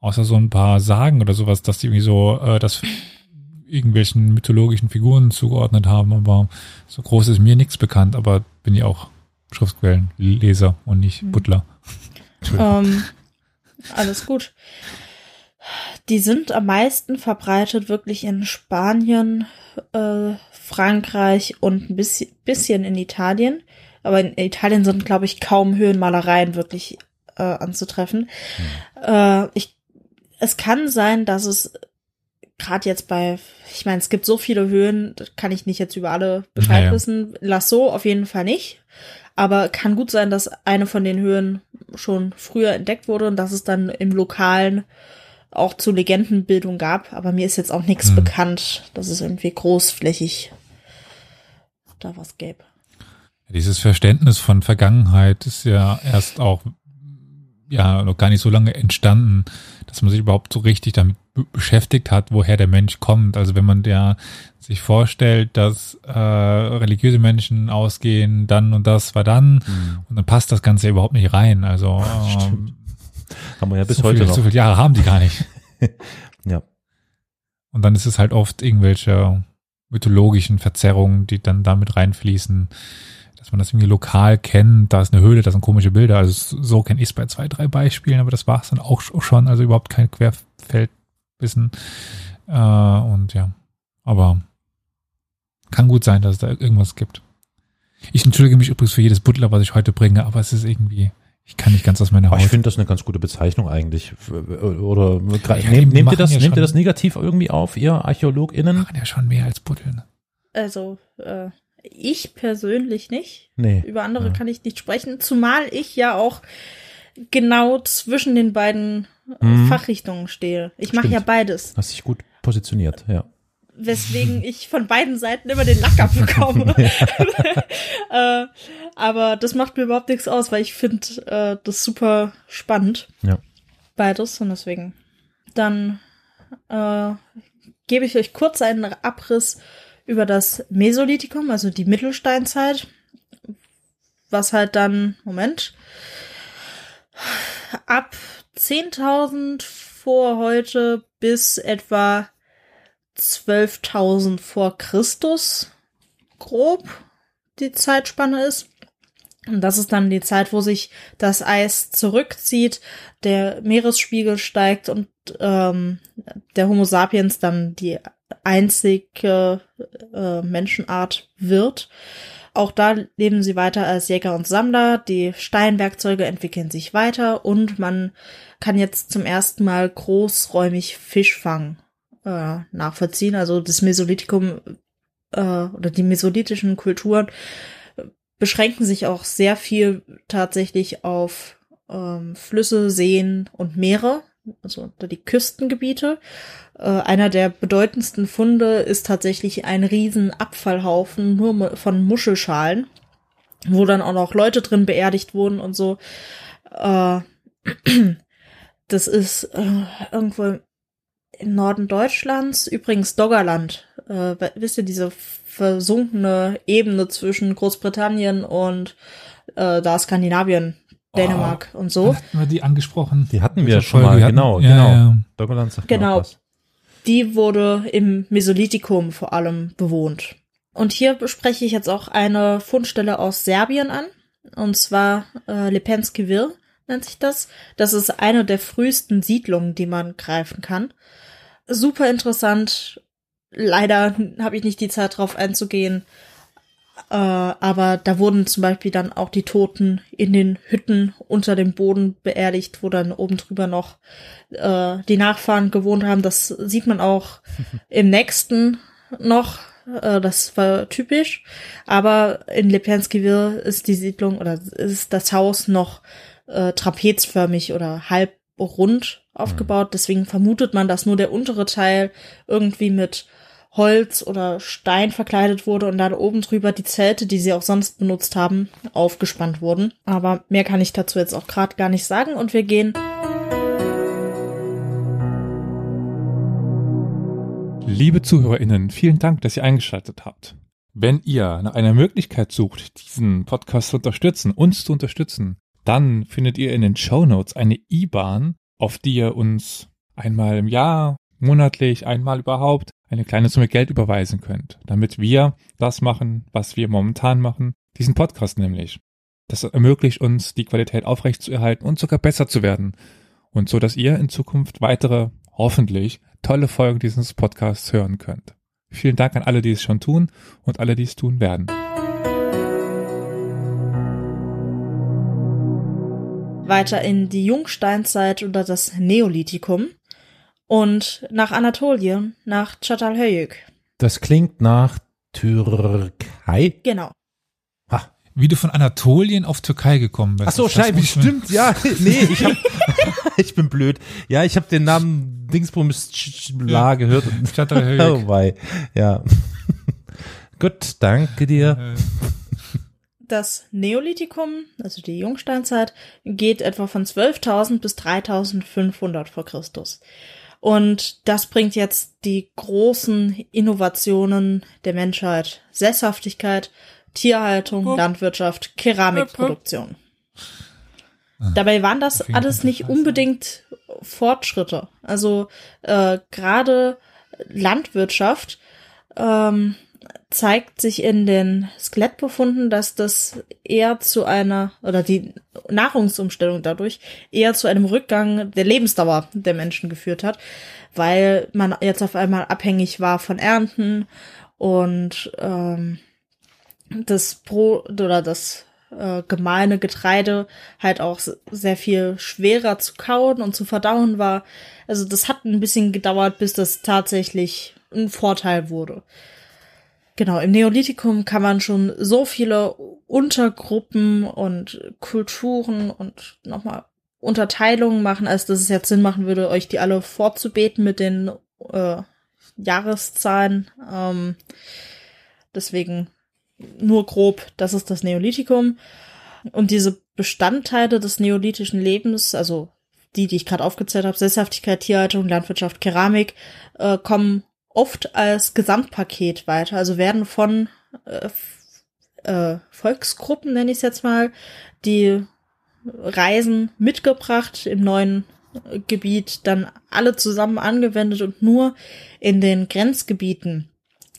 außer so ein paar Sagen oder sowas, dass die irgendwie so äh, das irgendwelchen mythologischen Figuren zugeordnet haben, aber so groß ist mir nichts bekannt, aber bin ja auch Schriftquellenleser und nicht Mhm. Butler. Ähm, alles gut. Die sind am meisten verbreitet wirklich in Spanien, äh, Frankreich und ein bisschen, bisschen in Italien. Aber in Italien sind, glaube ich, kaum Höhenmalereien wirklich äh, anzutreffen. Äh, ich, es kann sein, dass es gerade jetzt bei, ich meine, es gibt so viele Höhen, da kann ich nicht jetzt über alle Bescheid Naja. wissen. Lasso auf jeden Fall nicht. Aber kann gut sein, dass eine von den Höhen schon früher entdeckt wurde und dass es dann im Lokalen auch zu Legendenbildung gab. Aber mir ist jetzt auch nichts Hm. bekannt, dass es irgendwie großflächig da was gäbe. Dieses Verständnis von Vergangenheit ist ja erst auch ja noch gar nicht so lange entstanden, dass man sich überhaupt so richtig damit be- beschäftigt hat, woher der Mensch kommt. Also wenn man der sich vorstellt, dass äh, religiöse Menschen ausgehen, dann und das war dann, und dann passt das Ganze überhaupt nicht rein. Also ähm, Haben wir ja bis so, heute viel, noch. so viele Jahre haben die gar nicht. Ja. Und dann ist es halt oft irgendwelche mythologischen Verzerrungen, die dann damit reinfließen, dass man das irgendwie lokal kennt, da ist eine Höhle, da sind komische Bilder. Also so kenne ich es bei zwei, drei Beispielen, aber das war es dann auch schon, also überhaupt kein Querfeldwissen. Äh, und ja, aber kann gut sein, dass es da irgendwas gibt. Ich entschuldige mich übrigens für jedes Butler, was ich heute bringe, aber es ist irgendwie, ich kann nicht ganz aus meiner Aber ich Haut. finde das eine ganz gute Bezeichnung eigentlich. Oder Ja, die nehmt, ihr das, ja nehmt ihr das negativ irgendwie auf, ihr ArchäologInnen? machen ja schon mehr als Buddeln. Also, äh, ich persönlich nicht. Nee. Über andere Ja. kann ich nicht sprechen, zumal ich ja auch genau zwischen den beiden äh, Mhm. Fachrichtungen stehe. Ich mache ja beides, Hast dich gut positioniert, ja. weswegen ich von beiden Seiten immer den Lack abbekomme. äh, aber das macht mir überhaupt nichts aus, weil ich finde äh, das super spannend. Ja. Beides und deswegen. Dann äh, gebe ich euch kurz einen Abriss über das Mesolithikum, also die Mittelsteinzeit, was halt dann, Moment, ab 10.000 vor heute bis etwa 12.000 vor Christus grob die Zeitspanne ist. Und das ist dann die Zeit, wo sich das Eis zurückzieht, der Meeresspiegel steigt und ähm, der Homo sapiens dann die einzige äh, Menschenart wird. Auch da leben sie weiter als Jäger und Sammler. Die Steinwerkzeuge entwickeln sich weiter und man kann jetzt zum ersten Mal großräumig Fischfang äh, nachvollziehen. Also das Mesolithikum äh, oder die mesolithischen Kulturen beschränken sich auch sehr viel tatsächlich auf ähm, Flüsse, Seen und Meere, also die Küstengebiete. Äh, einer der bedeutendsten Funde ist tatsächlich ein riesen Abfallhaufen nur von Muschelschalen, wo dann auch noch Leute drin beerdigt wurden und so. Äh, das ist äh, irgendwo im Norden Deutschlands, übrigens Doggerland. Äh, wisst ihr, diese versunkene Ebene zwischen Großbritannien und äh, da Skandinavien, Dänemark oh, und so. Hatten wir die angesprochen? Die hatten wir schon mal, genau, ja, genau. Ja. Doggerland sagt genau. Die wurde im Mesolithikum vor allem bewohnt. Und hier bespreche ich jetzt auch eine Fundstelle aus Serbien an. Und zwar äh, Lepenski Vir nennt sich das. Das ist eine der frühesten Siedlungen, die man greifen kann. Super interessant, leider habe ich nicht die Zeit drauf einzugehen. Äh, aber da wurden zum Beispiel dann auch die Toten in den Hütten unter dem Boden beerdigt, wo dann oben drüber noch äh, die Nachfahren gewohnt haben. Das sieht man auch im nächsten noch. Äh, das war typisch. Aber in Lepenskiville ist die Siedlung oder ist das Haus noch äh, trapezförmig oder halb rund aufgebaut. Deswegen vermutet man, dass nur der untere Teil irgendwie mit Holz oder Stein verkleidet wurde und dann oben drüber die Zelte, die sie auch sonst benutzt haben, aufgespannt wurden. Aber mehr kann ich dazu jetzt auch gerade gar nicht sagen und wir gehen. Liebe ZuhörerInnen, vielen Dank, dass ihr eingeschaltet habt. Wenn ihr nach einer Möglichkeit sucht, diesen Podcast zu unterstützen, uns zu unterstützen, dann findet ihr in den Show Notes eine IBAN, auf die ihr uns einmal im Jahr, monatlich, einmal überhaupt eine kleine Summe Geld überweisen könnt, damit wir das machen, was wir momentan machen, diesen Podcast nämlich. Das ermöglicht uns, die Qualität aufrechtzuerhalten und sogar besser zu werden. Und so, dass ihr in Zukunft weitere, hoffentlich, tolle Folgen dieses Podcasts hören könnt. Vielen Dank an alle, die es schon tun und alle, die es tun werden. Weiter in die Jungsteinzeit oder das Neolithikum und nach Anatolien, nach Çatalhöyük. Das klingt nach Türkei. Genau. Ha. Wie du von Anatolien auf Türkei gekommen bist. Ach so, scheiße, stimmt, ja. Nee, ich hab, ich bin blöd. Ja, ich habe den Namen Dingsbums La gehört. Çatalhöyük. Oh, wei. Ja. Gut, danke dir. Das Neolithikum, also die Jungsteinzeit, geht etwa von 12.000 bis 3.500 vor Christus. Und das bringt jetzt die großen Innovationen der Menschheit. Sesshaftigkeit, Tierhaltung, oh. Landwirtschaft, Keramikproduktion. Ah. Dabei waren das alles nicht unbedingt Fortschritte. Also äh, gerade Landwirtschaft ähm, zeigt sich in den Skelettbefunden, dass das eher zu einer, oder die Nahrungsumstellung dadurch, eher zu einem Rückgang der Lebensdauer der Menschen geführt hat, weil man jetzt auf einmal abhängig war von Ernten und ähm, das Brot oder das äh, gemahlene Getreide halt auch sehr viel schwerer zu kauen und zu verdauen war. Also das hat ein bisschen gedauert, bis das tatsächlich ein Vorteil wurde. Genau, im Neolithikum kann man schon so viele Untergruppen und Kulturen und nochmal Unterteilungen machen, als dass es jetzt Sinn machen würde, euch die alle vorzubeten mit den äh, Jahreszahlen. Ähm, deswegen nur grob, das ist das Neolithikum. Und diese Bestandteile des neolithischen Lebens, also die, die ich gerade aufgezählt habe, Sesshaftigkeit, Tierhaltung, Landwirtschaft, Keramik, äh, kommen oft als Gesamtpaket weiter, also werden von äh, äh, Volksgruppen, nenne ich es jetzt mal, die Reisen mitgebracht im neuen Gebiet dann alle zusammen angewendet und nur in den Grenzgebieten,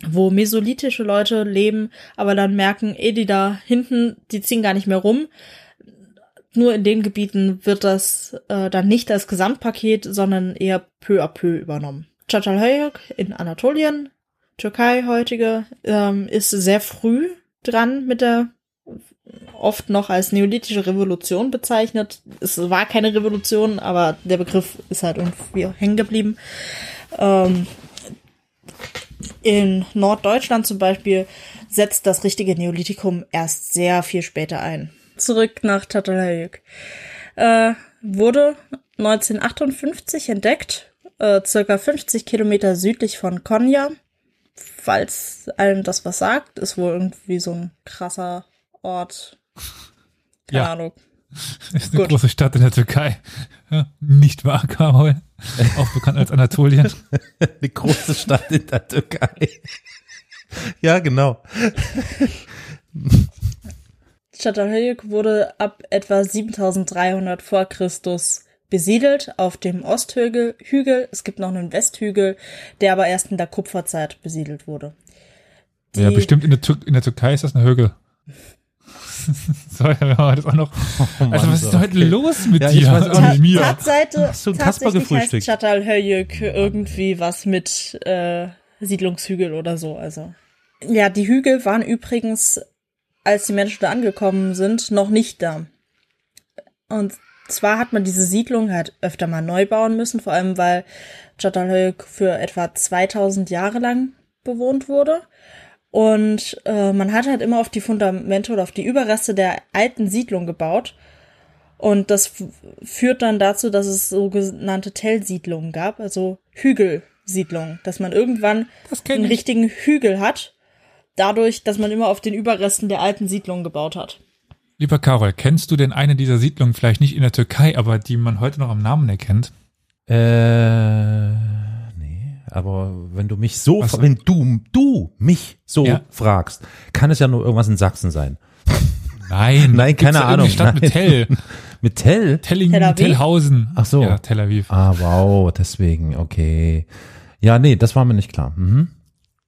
wo mesolithische Leute leben, aber dann merken, eh, die da hinten, die ziehen gar nicht mehr rum. Nur in den Gebieten wird das äh, dann nicht als Gesamtpaket, sondern eher peu à peu übernommen. Çatalhöyük in Anatolien, Türkei heutige, ähm, ist sehr früh dran mit der oft noch als neolithische Revolution bezeichnet. Es war keine Revolution, aber der Begriff ist halt irgendwie hängen geblieben. Ähm, in Norddeutschland zum Beispiel setzt das richtige Neolithikum erst sehr viel später ein. Zurück nach Çatalhöyük. Äh, wurde 1958 entdeckt, äh, circa 50 Kilometer südlich von Konya. Falls einem das was sagt, ist wohl irgendwie so ein krasser Ort. Keine Ja. Ahnung. Ist eine Gut. große Stadt in der Türkei. Ja, nicht wahr, Karol? Auch bekannt als Anatolien. Eine große Stadt in der Türkei. ja, genau. Çatalhöyük wurde ab etwa 7300 vor Christus besiedelt auf dem Osthügel. Hügel. Es gibt noch einen Westhügel, der aber erst in der Kupferzeit besiedelt wurde. Die, Ja, bestimmt in der, Tür in der Türkei ist das eine Högel. so, ja, das auch noch. also, was ist so, heute los mit Ja, ich dir? weiß auch und nicht. mit mir? Tatseite, Hast du einen Kasper tatsächlich heißt gefrühstückt? Çatalhöyük irgendwie was mit äh, Siedlungshügel oder so. Also ja, die Hügel waren übrigens, als die Menschen da angekommen sind, noch nicht da. Und zwar hat man diese Siedlung halt öfter mal neu bauen müssen, vor allem weil Çatalhöyük für etwa 2000 Jahre lang bewohnt wurde. Und äh, man hat halt immer auf die Fundamente oder auf die Überreste der alten Siedlung gebaut. Und das führt dann dazu, dass es sogenannte Tellsiedlungen gab, also Hügelsiedlungen, dass man irgendwann einen ich. richtigen Hügel hat, dadurch, dass man immer auf den Überresten der alten Siedlungen gebaut hat. Lieber Karol, kennst du denn eine dieser Siedlungen vielleicht nicht in der Türkei, aber die man heute noch am Namen erkennt? Äh, nee, aber wenn du mich so, Was? wenn du, du mich so Ja. fragst, kann es ja nur irgendwas in Sachsen sein. Nein. Nein, keine Ahnung. Stadt mit. Tell. Mit Tell? Tellingen, Tel Aviv? Tellhausen. Ach so. Ja, Tel Aviv. Ah, wow, deswegen, okay. Ja, nee, das war mir nicht klar. Mhm.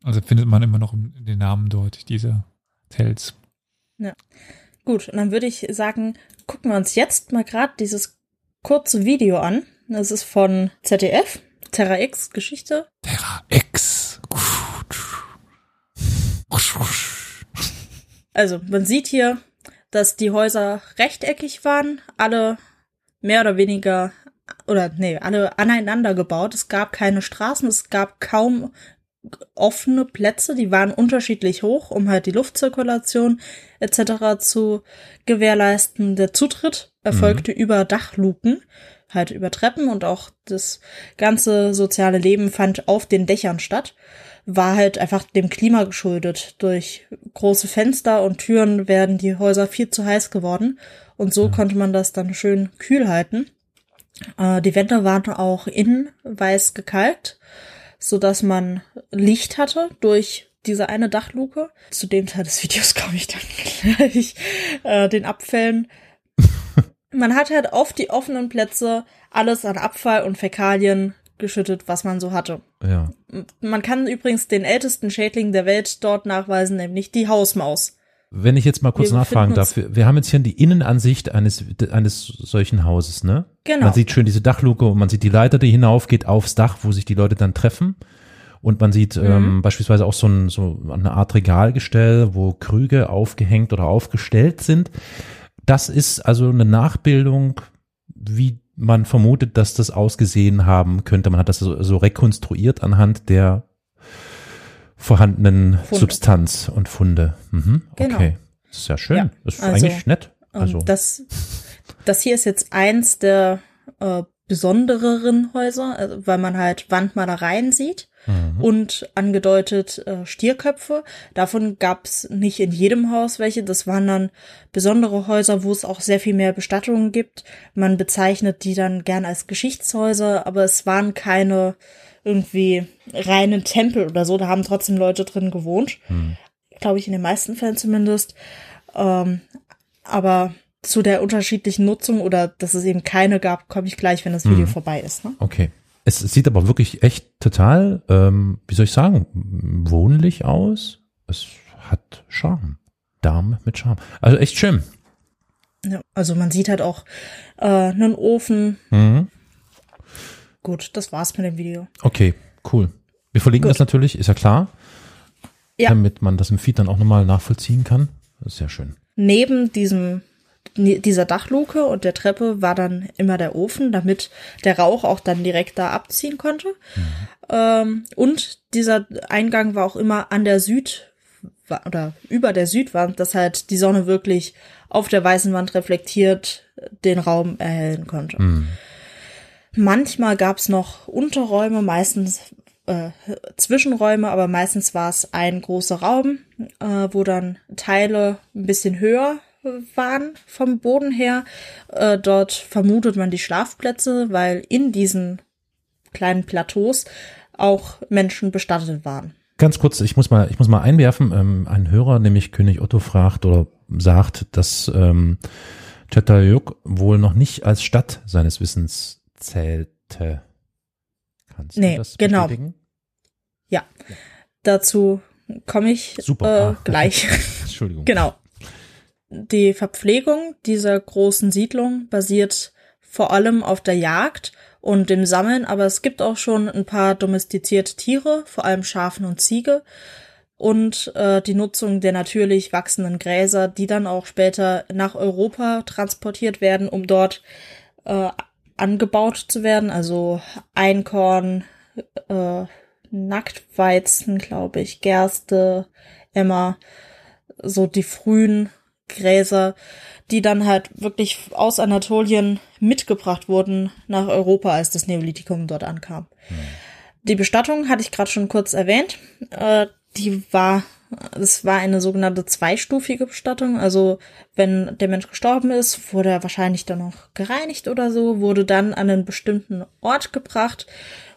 Also findet man immer noch den Namen dort, diese Tells. Gut, und dann würde ich sagen, gucken wir uns jetzt mal gerade dieses kurze Video an. Das ist von ZDF, Terra X Geschichte. Terra X. Also, man sieht hier, dass die Häuser rechteckig waren, alle mehr oder weniger, oder nee, alle aneinander gebaut. Es gab keine Straßen, es gab kaum offene Plätze, die waren unterschiedlich hoch, um halt die Luftzirkulation etc. zu gewährleisten. Der Zutritt erfolgte über Dachluken, halt über Treppen und auch das ganze soziale Leben fand auf den Dächern statt. War halt einfach dem Klima geschuldet. Durch große Fenster und Türen werden die Häuser viel zu heiß geworden und so konnte man das dann schön kühl halten. Äh, die Wände waren auch innen weiß gekalkt, so dass man Licht hatte durch diese eine Dachluke. Zu dem Teil des Videos komme ich dann gleich äh, den Abfällen. Man hat halt auf die offenen Plätze alles an Abfall und Fäkalien geschüttet, was man so hatte. Ja. Man kann übrigens den ältesten Schädling der Welt dort nachweisen, nämlich die Hausmaus. Wenn ich jetzt mal kurz Wir nachfragen darf, wir wir haben jetzt hier die Innenansicht eines, eines solchen Hauses, ne? Genau. Man sieht schön diese Dachluke und man sieht die Leiter, die hinaufgeht aufs Dach, wo sich die Leute dann treffen. Und man sieht Mhm. ähm, beispielsweise auch so, ein, so eine Art Regalgestell, wo Krüge aufgehängt oder aufgestellt sind. Das ist also eine Nachbildung, wie man vermutet, dass das ausgesehen haben könnte. Man hat das so, so rekonstruiert anhand der vorhandenen Funde. Substanz und Funde. Mhm, Genau. Okay. Das ist ja schön. Ja, das ist also, eigentlich nett. Und Also, das, das hier ist jetzt eins der äh, besondereren Häuser, also, weil man halt Wandmalereien sieht mhm. und angedeutet äh, Stierköpfe. Davon gab's nicht in jedem Haus welche. Das waren dann besondere Häuser, wo es auch sehr viel mehr Bestattungen gibt. Man bezeichnet die dann gern als Geschichtshäuser, aber es waren keine irgendwie reinen Tempel oder so. Da haben trotzdem Leute drin gewohnt. Hm. Glaube ich, in den meisten Fällen zumindest. Ähm, aber zu der unterschiedlichen Nutzung oder dass es eben keine gab, komme ich gleich, wenn das Video Mhm. vorbei ist. Ne? Okay. Es sieht aber wirklich echt total, ähm, wie soll ich sagen, wohnlich aus. Es hat Charme. Dame mit Charme. Also echt schön. Ja, also man sieht halt auch äh, einen Ofen. Mhm. Gut, das war's mit dem Video. Okay, cool. Wir verlinken Gut. das natürlich, ist ja klar. Ja. Damit man das im Feed dann auch nochmal nachvollziehen kann. Das ist sehr schön. Neben diesem dieser Dachluke und der Treppe war dann immer der Ofen, damit der Rauch auch dann direkt da abziehen konnte. Ähm, und dieser Eingang war auch immer an der Süd oder über der Südwand, dass halt die Sonne wirklich auf der weißen Wand reflektiert den Raum erhellen konnte. Manchmal gab es noch Unterräume, meistens äh, Zwischenräume, aber meistens war es ein großer Raum, äh, wo dann Teile ein bisschen höher waren vom Boden her. Äh, dort vermutet man die Schlafplätze, weil in diesen kleinen Plateaus auch Menschen bestattet waren. Ganz kurz, ich muss mal, ich muss mal einwerfen, ähm, ein Hörer, nämlich König Otto fragt oder sagt, dass ähm, Çatalhöyük wohl noch nicht als Stadt seines Wissens zählte. Kannst Nee, du das genau. bestätigen? Dazu komme ich Super. äh, Ah. gleich. Entschuldigung. Genau. Die Verpflegung dieser großen Siedlung basiert vor allem auf der Jagd und dem Sammeln, aber es gibt auch schon ein paar domestizierte Tiere, vor allem Schafen und Ziege und äh, die Nutzung der natürlich wachsenden Gräser, die dann auch später nach Europa transportiert werden, um dort äh, angebaut zu werden, also Einkorn, äh, Nacktweizen, glaube ich, Gerste, Emmer, so die frühen Gräser, die dann halt wirklich aus Anatolien mitgebracht wurden nach Europa, als das Neolithikum dort ankam. Die Bestattung hatte ich gerade schon kurz erwähnt. Äh, die war, es war eine sogenannte zweistufige Bestattung. Also wenn der Mensch gestorben ist, wurde er wahrscheinlich dann noch gereinigt oder so, wurde dann an einen bestimmten Ort gebracht,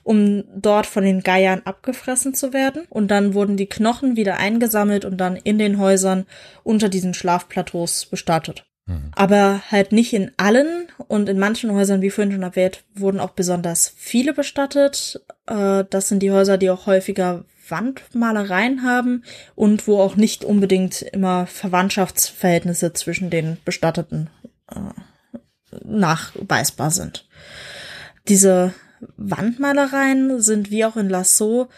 um dort von den Geiern abgefressen zu werden. Und dann wurden die Knochen wieder eingesammelt und dann in den Häusern unter diesen Schlafplateaus bestattet. Aber halt nicht in allen und in manchen Häusern, wie vorhin schon erwähnt, wurden auch besonders viele bestattet. Äh, das sind die Häuser, die auch häufiger Wandmalereien haben und wo auch nicht unbedingt immer Verwandtschaftsverhältnisse zwischen den Bestatteten äh, nachweisbar sind. Diese Wandmalereien sind wie auch in Lasso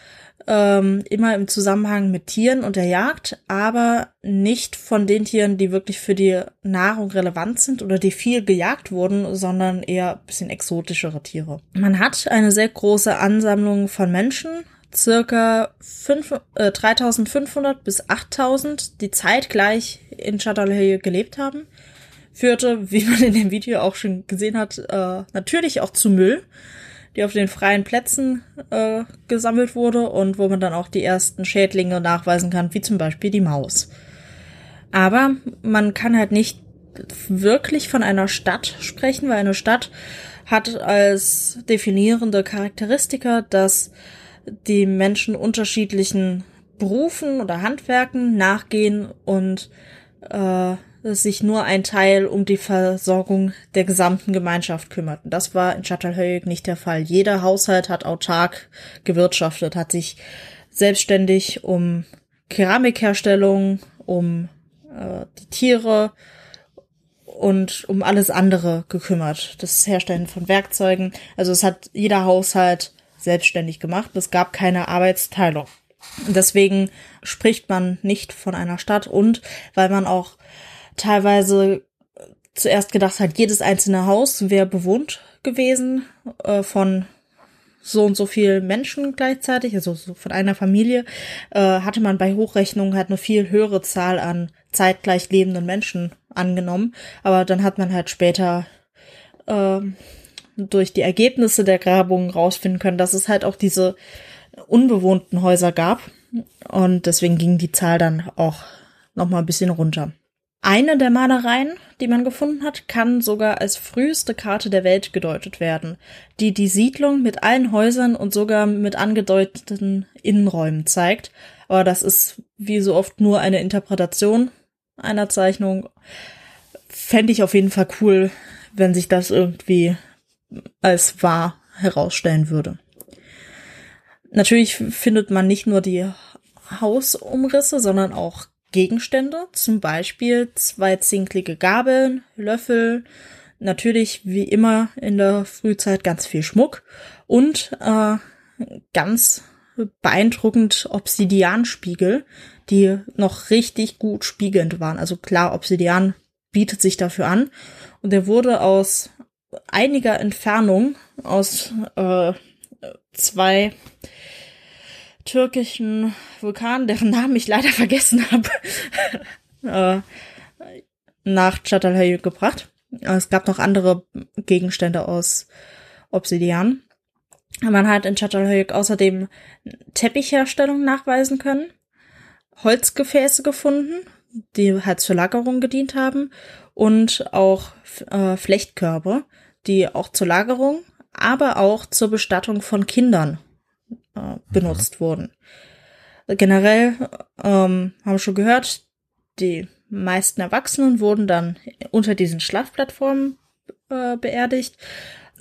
ähm, immer im Zusammenhang mit Tieren und der Jagd, aber nicht von den Tieren, die wirklich für die Nahrung relevant sind oder die viel gejagt wurden, sondern eher bisschen exotischere Tiere. Man hat eine sehr große Ansammlung von Menschen, circa fünf, äh, 3500 bis 8000, die zeitgleich in Çatalhöyük gelebt haben, führte, wie man in dem Video auch schon gesehen hat, äh, natürlich auch zu Müll die auf den freien Plätzen äh, gesammelt wurde und wo man dann auch die ersten Schädlinge nachweisen kann, wie zum Beispiel die Maus. Aber man kann halt nicht wirklich von einer Stadt sprechen, weil eine Stadt hat als definierende Charakteristika, dass die Menschen unterschiedlichen Berufen oder Handwerken nachgehen und äh, sich nur ein Teil um die Versorgung der gesamten Gemeinschaft kümmert. Und das war in Çatalhöyük nicht der Fall. Jeder Haushalt hat autark gewirtschaftet, hat sich selbstständig um Keramikherstellung, um äh, die Tiere und um alles andere gekümmert. Das Herstellen von Werkzeugen. Also es hat jeder Haushalt selbstständig gemacht. Es gab keine Arbeitsteilung. Deswegen spricht man nicht von einer Stadt und weil man auch teilweise zuerst gedacht hat, jedes einzelne Haus wäre bewohnt gewesen äh, von so und so viel Menschen gleichzeitig, also so von einer Familie, äh, hatte man bei Hochrechnungen halt eine viel höhere Zahl an zeitgleich lebenden Menschen angenommen. Aber dann hat man halt später äh, durch die Ergebnisse der Grabungen rausfinden können, dass es halt auch diese unbewohnten Häuser gab. Und deswegen ging die Zahl dann auch noch mal ein bisschen runter. Eine der Malereien, die man gefunden hat, kann sogar als früheste Karte der Welt gedeutet werden, die die Siedlung mit allen Häusern und sogar mit angedeuteten Innenräumen zeigt. Aber das ist wie so oft nur eine Interpretation einer Zeichnung. fände ich auf jeden Fall cool, wenn sich das irgendwie als wahr herausstellen würde. Natürlich findet man nicht nur die Hausumrisse, sondern auch Gegenstände, zum Beispiel zwei zinklige Gabeln, Löffel, natürlich wie immer in der Frühzeit ganz viel Schmuck und äh, ganz beeindruckend Obsidianspiegel, die noch richtig gut spiegelnd waren. Also klar, Obsidian bietet sich dafür an. Und der wurde aus einiger Entfernung, aus äh, zwei türkischen Vulkanen, deren Namen ich leider vergessen habe, äh, nach Çatalhöyük gebracht. Es gab noch andere Gegenstände aus Obsidian. Man hat in Çatalhöyük außerdem Teppichherstellung nachweisen können, Holzgefäße gefunden, die halt zur Lagerung gedient haben und auch äh, Flechtkörbe, die auch zur Lagerung, aber auch zur Bestattung von Kindern äh, benutzt mhm. wurden. Generell ähm, haben wir schon gehört, die meisten Erwachsenen wurden dann unter diesen Schlafplattformen äh, beerdigt.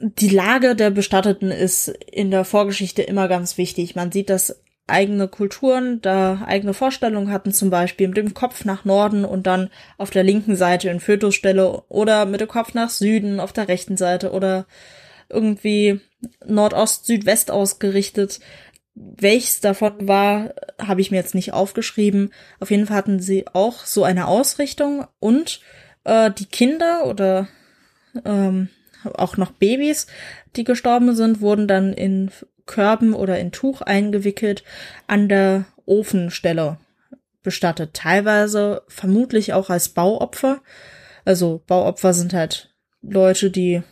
Die Lage der Bestatteten ist in der Vorgeschichte immer ganz wichtig. Man sieht, dass eigene Kulturen da eigene Vorstellungen hatten, zum Beispiel mit dem Kopf nach Norden und dann auf der linken Seite in Fötusstelle oder mit dem Kopf nach Süden auf der rechten Seite oder irgendwie Nordost, Südwest ausgerichtet. Welches davon war, habe ich mir jetzt nicht aufgeschrieben. Auf jeden Fall hatten sie auch so eine Ausrichtung und äh, die Kinder oder ähm, auch noch Babys, die gestorben sind, wurden dann in Körben oder in Tuch eingewickelt an der Ofenstelle bestattet. Teilweise vermutlich auch als Bauopfer. Also Bauopfer sind halt Leute, die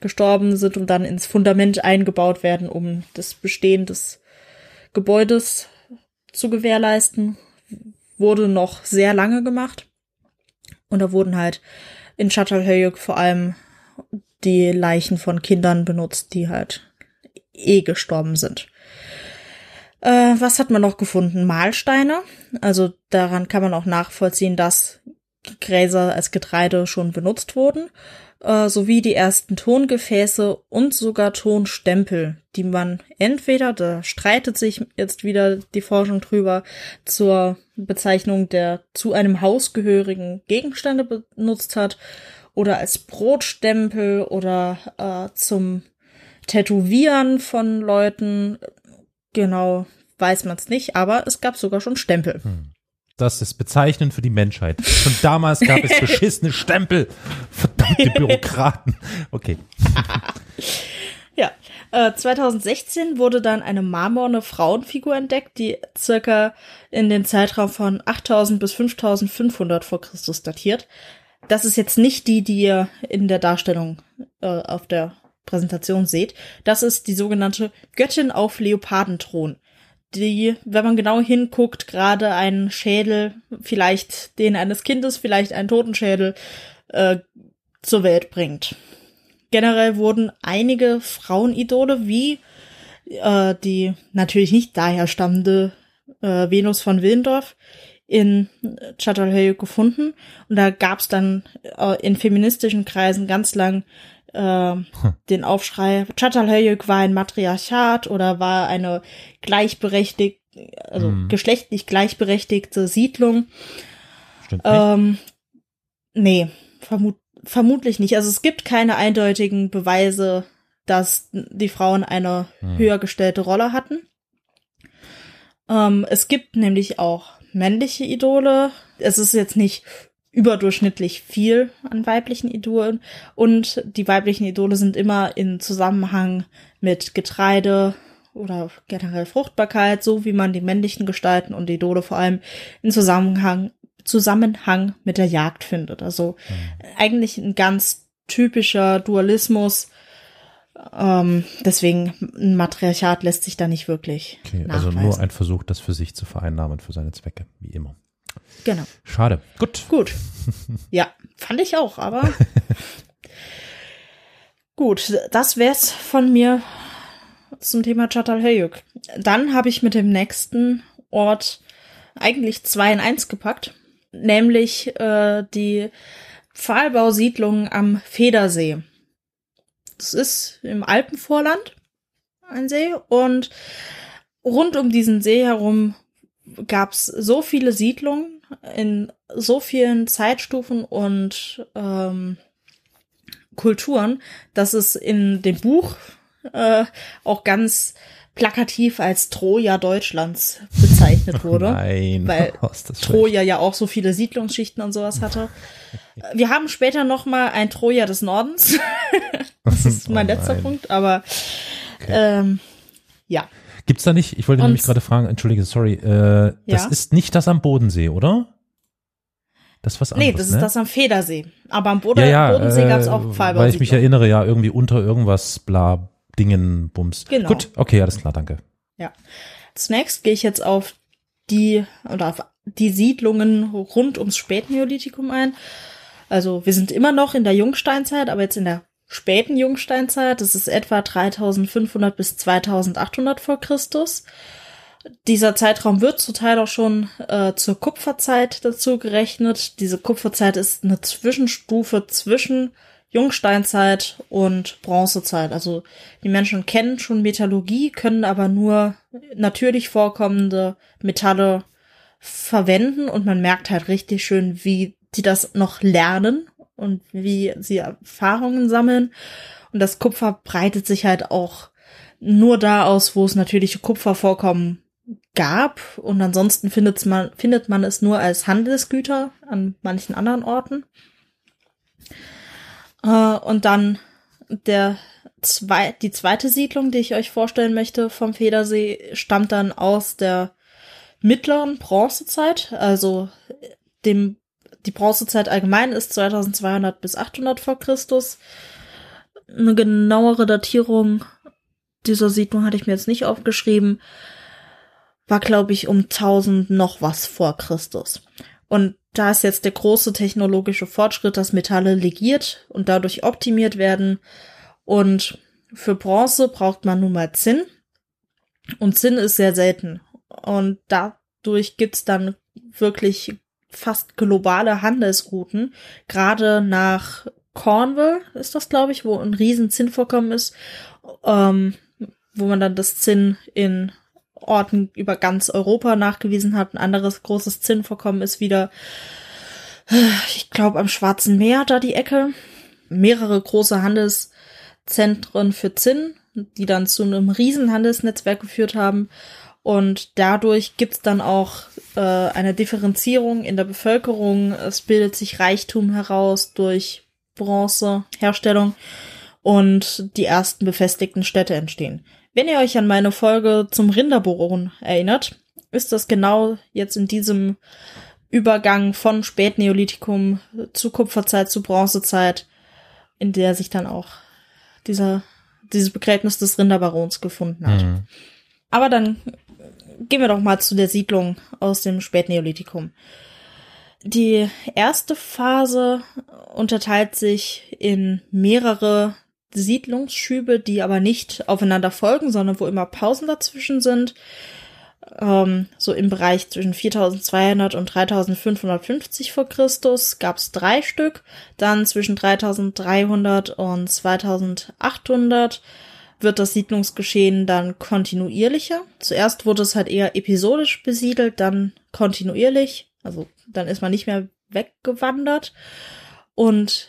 gestorben sind und dann ins Fundament eingebaut werden, um das Bestehen des Gebäudes zu gewährleisten, wurde noch sehr lange gemacht. Und da wurden halt in Çatalhöyük vor allem die Leichen von Kindern benutzt, die halt eh gestorben sind. Äh, was hat man noch gefunden? Mahlsteine. Also daran kann man auch nachvollziehen, dass Gräser als Getreide schon benutzt wurden äh, sowie die ersten Tongefäße und sogar Tonstempel, die man entweder, da streitet sich jetzt wieder die Forschung drüber, zur Bezeichnung der zu einem Haus gehörigen Gegenstände benutzt hat oder als Brotstempel oder äh, zum Tätowieren von Leuten. Genau, weiß man es nicht, aber es gab sogar schon Stempel. Hm. Das ist bezeichnend für die Menschheit. Schon damals gab es beschissene Stempel. Verdammte Bürokraten. Okay. ja, äh, 2016 wurde dann eine marmorne Frauenfigur entdeckt, die circa in den Zeitraum von 8000 bis 5500 vor Christus datiert. Das ist jetzt nicht die, die ihr in der Darstellung äh, auf der Präsentation seht. Das ist die sogenannte Göttin auf Leopardenthron die, wenn man genau hinguckt, gerade einen Schädel, vielleicht den eines Kindes, vielleicht einen Totenschädel, äh, zur Welt bringt. Generell wurden einige Frauenidole wie äh, die natürlich nicht daher stammende äh, Venus von Willendorf in Çatalhöyük gefunden und da gab's dann äh, in feministischen Kreisen ganz lang äh, den Aufschrei, Çatalhöyük war ein Matriarchat oder war eine gleichberechtigt, also hm. geschlechtlich gleichberechtigte Siedlung. Stimmt nicht. Ähm, nee, vermut, vermutlich nicht. Also es gibt keine eindeutigen Beweise, dass die Frauen eine hm. höher gestellte Rolle hatten. Ähm, es gibt nämlich auch männliche Idole. Es ist jetzt nicht überdurchschnittlich viel an weiblichen Idolen und die weiblichen Idole sind immer in Zusammenhang mit Getreide oder generell Fruchtbarkeit, so wie man die männlichen Gestalten und Idole vor allem in Zusammenhang Zusammenhang mit der Jagd findet. Also mhm. eigentlich ein ganz typischer Dualismus. Ähm, deswegen ein Matriarchat lässt sich da nicht wirklich. Okay, also nur ein Versuch, das für sich zu vereinnahmen für seine Zwecke, wie immer. Genau. Schade. Gut. Gut. Ja, fand ich auch, aber gut, das wär's von mir zum Thema Çatalhöyük. Dann habe ich mit dem nächsten Ort eigentlich zwei in eins gepackt, nämlich äh, die Pfahlbausiedlung am Federsee. Das ist im Alpenvorland ein See und rund um diesen See herum gab es so viele Siedlungen in so vielen Zeitstufen und ähm, Kulturen, dass es in dem Buch äh, auch ganz plakativ als Troja Deutschlands bezeichnet wurde. Nein, weil Troja ja auch so viele Siedlungsschichten und sowas hatte. Wir haben später noch mal ein Troja des Nordens. das ist mein Oh letzter. Punkt, aber ähm, ja. Gibt's da nicht, ich wollte Und- nämlich gerade fragen, entschuldige, sorry, äh, das Ja? ist nicht das am Bodensee, oder? Das ist was anderes, Nee, das ist ne? das am Federsee. Aber am Boden, ja, ja, Bodensee äh, gab es auch Weil ich mich erinnere, ja, irgendwie unter irgendwas, bla, Dingen, Bums. Genau. Gut, okay, alles klar, danke. Zunächst gehe ich jetzt auf die oder auf die Siedlungen rund ums Spätneolithikum ein. Also wir sind immer noch in der Jungsteinzeit, aber jetzt in der späten Jungsteinzeit. Das ist etwa 3500 bis 2800 vor Christus. Dieser Zeitraum wird zum Teil auch schon äh, zur Kupferzeit dazu gerechnet. Diese Kupferzeit ist eine Zwischenstufe zwischen Jungsteinzeit und Bronzezeit. Also die Menschen kennen schon Metallurgie, können aber nur natürlich vorkommende Metalle verwenden und man merkt halt richtig schön, wie die das noch lernen und wie sie Erfahrungen sammeln. Und das Kupfer breitet sich halt auch nur da aus, wo es natürliche Kupfervorkommen gab. Und ansonsten findet man, findet man es nur als Handelsgüter an manchen anderen Orten. Äh, und dann der zwei, die zweite Siedlung, die ich euch vorstellen möchte vom Federsee, stammt dann aus der mittleren Bronzezeit, also dem die Bronzezeit allgemein ist 2200 bis 800 vor Christus. Eine genauere Datierung dieser Siedlung hatte ich mir jetzt nicht aufgeschrieben. War, glaube ich, um 1000 noch was vor Christus. Und da ist jetzt der große technologische Fortschritt, dass Metalle legiert und dadurch optimiert werden. Und für Bronze braucht man nun mal Zinn. Und Zinn ist sehr selten. Und dadurch gibt's dann wirklich fast globale Handelsrouten, gerade nach Cornwall ist das, glaube ich, wo ein riesen Zinnvorkommen ist, ähm, wo man dann das Zinn in Orten über ganz Europa nachgewiesen hat. Ein anderes großes Zinnvorkommen ist wieder, ich glaube, am Schwarzen Meer, da die Ecke. Mehrere große Handelszentren für Zinn, die dann zu einem riesen Handelsnetzwerk geführt haben. Und dadurch gibt's dann auch äh, eine Differenzierung in der Bevölkerung. Es bildet sich Reichtum heraus durch Bronzeherstellung und die ersten befestigten Städte entstehen. Wenn ihr euch an meine Folge zum Rinderbohren erinnert, ist das genau jetzt in diesem Übergang von Spätneolithikum zu Kupferzeit zu Bronzezeit, in der sich dann auch dieser, dieses Begräbnis des Rinderbarons gefunden hat. Mhm. Aber dann gehen wir doch mal zu der Siedlung aus dem Spätneolithikum. Die erste Phase unterteilt sich in mehrere Siedlungsschübe, die aber nicht aufeinander folgen, sondern wo immer Pausen dazwischen sind. Ähm, so im Bereich zwischen 4200 und 3550 vor Christus gab es drei Stück. Dann zwischen 3300 und 2800 wird das Siedlungsgeschehen dann kontinuierlicher. Zuerst wurde es halt eher episodisch besiedelt, dann kontinuierlich. Also dann ist man nicht mehr weggewandert. Und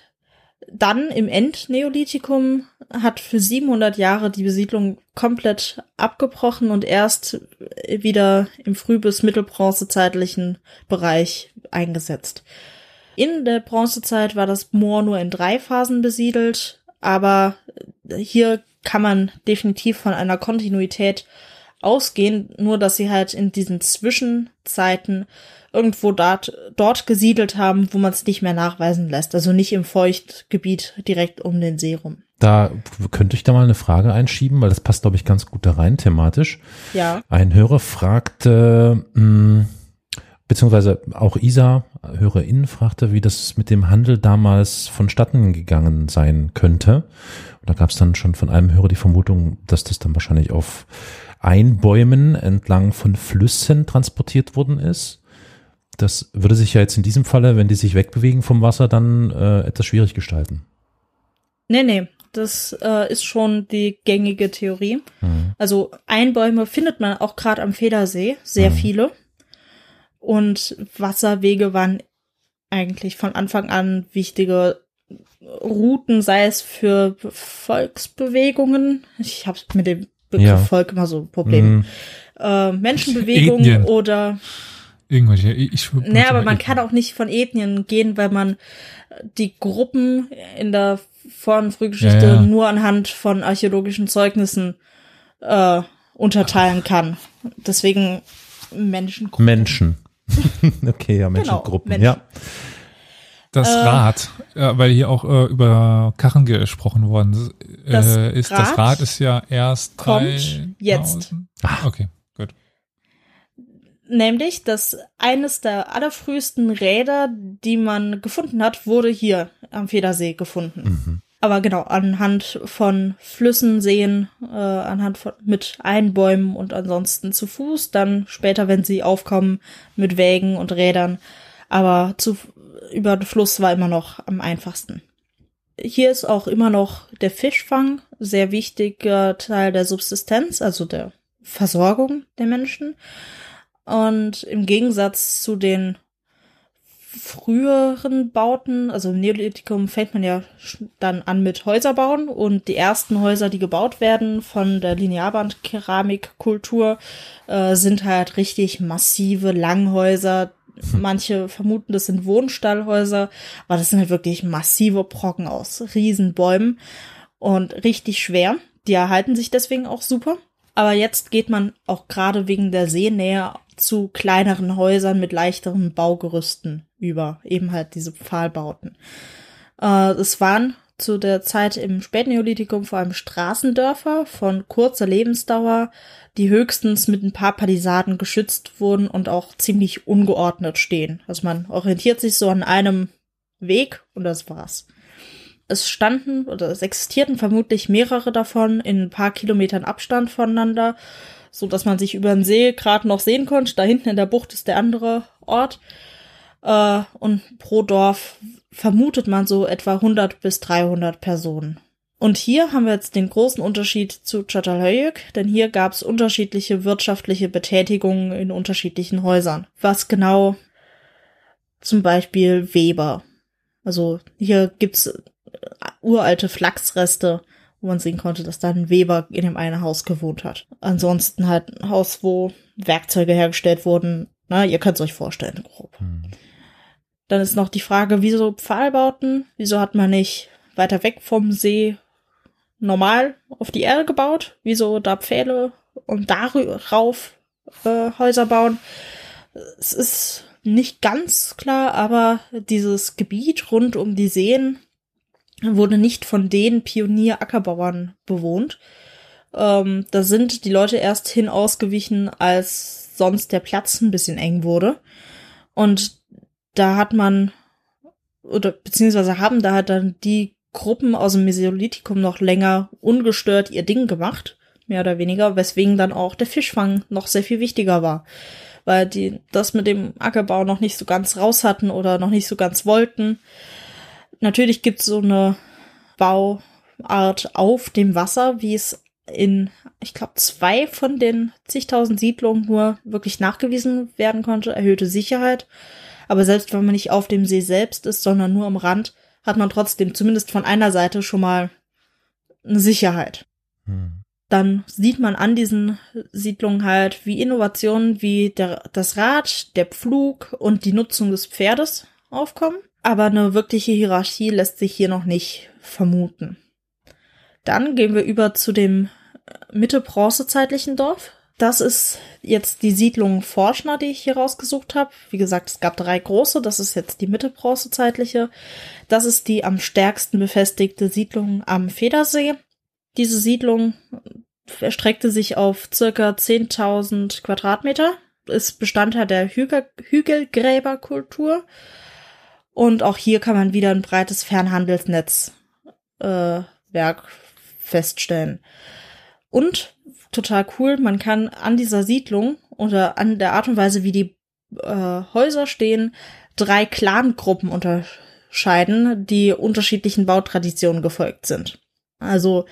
dann im Endneolithikum hat für 700 Jahre die Besiedlung komplett abgebrochen und erst wieder im früh- bis mittelbronzezeitlichen Bereich eingesetzt. In der Bronzezeit war das Moor nur in drei Phasen besiedelt, aber hier kann man definitiv von einer Kontinuität ausgehen, nur dass sie halt in diesen Zwischenzeiten irgendwo dort, dort gesiedelt haben, wo man es nicht mehr nachweisen lässt. Also nicht im Feuchtgebiet direkt um den See rum. Da könnte ich da mal eine Frage einschieben, weil das passt, glaube ich, ganz gut da rein thematisch. Ja. Ein Hörer fragte, mh, beziehungsweise auch Isa, HörerInnen fragte, wie das mit dem Handel damals vonstatten gegangen sein könnte. Und da gab es dann schon von einem Hörer die Vermutung, dass das dann wahrscheinlich auf Einbäumen entlang von Flüssen transportiert worden ist. Das würde sich ja jetzt in diesem Falle, wenn die sich wegbewegen vom Wasser, dann äh, etwas schwierig gestalten. Nee, nee, das äh, ist schon die gängige Theorie. Mhm. Also Einbäume findet man auch gerade am Federsee, sehr mhm. viele. Und Wasserwege waren eigentlich von Anfang an wichtige Routen, sei es für Volksbewegungen. Ich habe mit dem Begriff ja. Volk immer so Probleme. Mhm. Äh, Menschenbewegungen Ethnien. oder irgendwelche. Ich, naja, aber man Ethnien. kann auch nicht von Ethnien gehen, weil man die Gruppen in der Vor- und Frühgeschichte ja, ja. nur anhand von archäologischen Zeugnissen äh, unterteilen kann. Deswegen Menschengruppen. Menschen. okay, ja, Menschengruppen, genau, Menschen. ja. Das äh, Rad, ja, weil hier auch äh, über Karren gesprochen worden äh, ist. Rad das Rad ist ja erst kommt jetzt. Ah, okay, gut. Nämlich, dass eines der allerfrühesten Räder, die man gefunden hat, wurde hier am Federsee gefunden. Mhm. Aber genau, anhand von Flüssen, Seen, äh, anhand von mit Einbäumen und ansonsten zu Fuß, dann später, wenn sie aufkommen, mit Wägen und Rädern. Aber zu über den Fluss war immer noch am einfachsten. Hier ist auch immer noch der Fischfang sehr wichtiger Teil der Subsistenz, also der Versorgung der Menschen. Und im Gegensatz zu den früheren Bauten, also im Neolithikum fängt man ja dann an mit Häuserbauen und die ersten Häuser, die gebaut werden von der Linearband-Keramikkultur, äh, sind halt richtig massive Langhäuser, Manche vermuten, das sind Wohnstallhäuser, aber das sind halt wirklich massive Brocken aus Riesenbäumen und richtig schwer. Die erhalten sich deswegen auch super. Aber jetzt geht man auch gerade wegen der Seenähe zu kleineren Häusern mit leichteren Baugerüsten über, eben halt diese Pfahlbauten. Äh, es waren zu der Zeit im Spätneolithikum vor allem Straßendörfer von kurzer Lebensdauer, die höchstens mit ein paar Palisaden geschützt wurden und auch ziemlich ungeordnet stehen. Also man orientiert sich so an einem Weg und das war's. Es standen oder es existierten vermutlich mehrere davon in ein paar Kilometern Abstand voneinander, so dass man sich über den See gerade noch sehen konnte. Da hinten in der Bucht ist der andere Ort. Äh, und pro Dorf vermutet man so etwa 100 bis 300 Personen. Und hier haben wir jetzt den großen Unterschied zu Çatalhöyük, denn hier gab es unterschiedliche wirtschaftliche Betätigungen in unterschiedlichen Häusern. Was genau zum Beispiel Weber. Also hier gibt's uralte Flachsreste, wo man sehen konnte, dass da ein Weber in dem einen Haus gewohnt hat. Ansonsten halt ein Haus, wo Werkzeuge hergestellt wurden. Na, ihr könnt es euch vorstellen, grob. Hm. Dann ist noch die Frage, wieso Pfahlbauten? Wieso hat man nicht weiter weg vom See normal auf die Erde gebaut, wieso da Pfähle und darauf äh, Häuser bauen. Es ist nicht ganz klar, aber dieses Gebiet rund um die Seen wurde nicht von den Pionierackerbauern bewohnt. Ähm, da sind die Leute erst hin ausgewichen, als sonst der Platz ein bisschen eng wurde. Und da hat man, oder beziehungsweise haben da halt dann die Gruppen aus dem Mesolithikum noch länger ungestört ihr Ding gemacht, mehr oder weniger, weswegen dann auch der Fischfang noch sehr viel wichtiger war. Weil die das mit dem Ackerbau noch nicht so ganz raus hatten oder noch nicht so ganz wollten. Natürlich gibt's so eine Bauart auf dem Wasser, wie es in, ich glaube, zwei von den zigtausend Siedlungen nur wirklich nachgewiesen werden konnte. Erhöhte Sicherheit. Aber selbst wenn man nicht auf dem See selbst ist, sondern nur am Rand, hat man trotzdem zumindest von einer Seite schon mal eine Sicherheit. Hm. Dann sieht man an diesen Siedlungen halt, wie Innovationen wie der, das Rad, der Pflug und die Nutzung des Pferdes aufkommen. Aber eine wirkliche Hierarchie lässt sich hier noch nicht vermuten. Dann gehen wir über zu dem Mitte-Bronzezeitlichen Dorf. Das ist jetzt die Siedlung Forschner, die ich hier rausgesucht habe. Wie gesagt, es gab drei große. Das ist jetzt die Mitte bronzezeitliche. Das ist die am stärksten befestigte Siedlung am Federsee. Diese Siedlung erstreckte sich auf circa 10.000 Quadratmeter, ist Bestandteil der Hügel Hügelgräberkultur. Und auch hier kann man wieder ein breites Fernhandelsnetzwerk äh, feststellen. Und total cool. Man kann an dieser Siedlung oder an der Art und Weise, wie die äh, Häuser stehen, drei Clangruppen unterscheiden, die unterschiedlichen Bautraditionen gefolgt sind. Also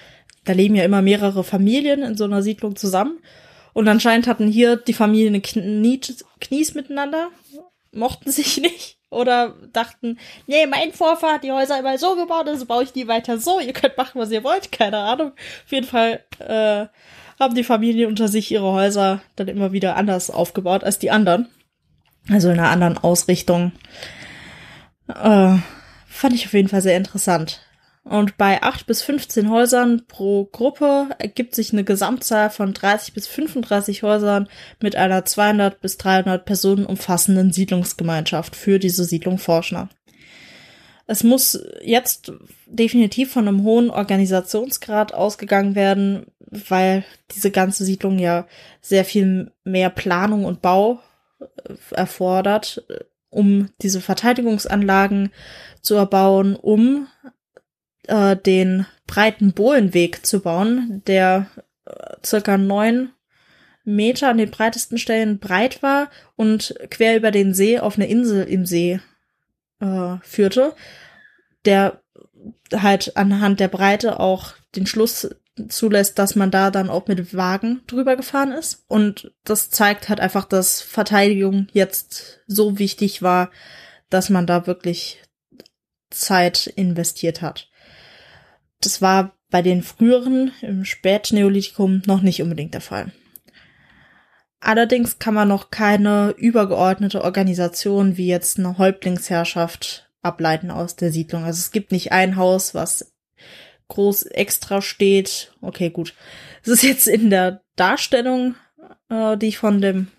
da leben ja immer mehrere Familien in so einer Siedlung zusammen. Und anscheinend hatten hier die Familien Knie, Knies miteinander, mochten sich nicht oder dachten, nee, mein Vorfahr hat die Häuser immer so gebaut, also baue ich die weiter so, ihr könnt machen, was ihr wollt, keine Ahnung. Auf jeden Fall äh, haben die Familien unter sich ihre Häuser dann immer wieder anders aufgebaut als die anderen. Also in einer anderen Ausrichtung. Äh, fand ich auf jeden Fall sehr interessant. Und bei 8 bis 15 Häusern pro Gruppe ergibt sich eine Gesamtzahl von 30 bis 35 Häusern mit einer 200 bis 300 Personen umfassenden Siedlungsgemeinschaft für diese Siedlung Forschner. Es muss jetzt definitiv von einem hohen Organisationsgrad ausgegangen werden, weil diese ganze Siedlung ja sehr viel mehr Planung und Bau äh, erfordert, um diese Verteidigungsanlagen zu erbauen, um äh, den breiten Bohlenweg zu bauen, der äh, circa neun Meter an den breitesten Stellen breit war und quer über den See auf eine Insel im See äh, führte, der halt anhand der Breite auch den Schluss zulässt, dass man da dann auch mit Wagen drüber gefahren ist. Und das zeigt halt einfach, dass Verteidigung jetzt so wichtig war, dass man da wirklich Zeit investiert hat. Das war bei den früheren, im Spätneolithikum, noch nicht unbedingt der Fall. Allerdings kann man noch keine übergeordnete Organisation wie jetzt eine Häuptlingsherrschaft ableiten aus der Siedlung. Also es gibt nicht ein Haus, was groß extra steht. Okay, gut. Es ist jetzt in der Darstellung, äh, die ich von dem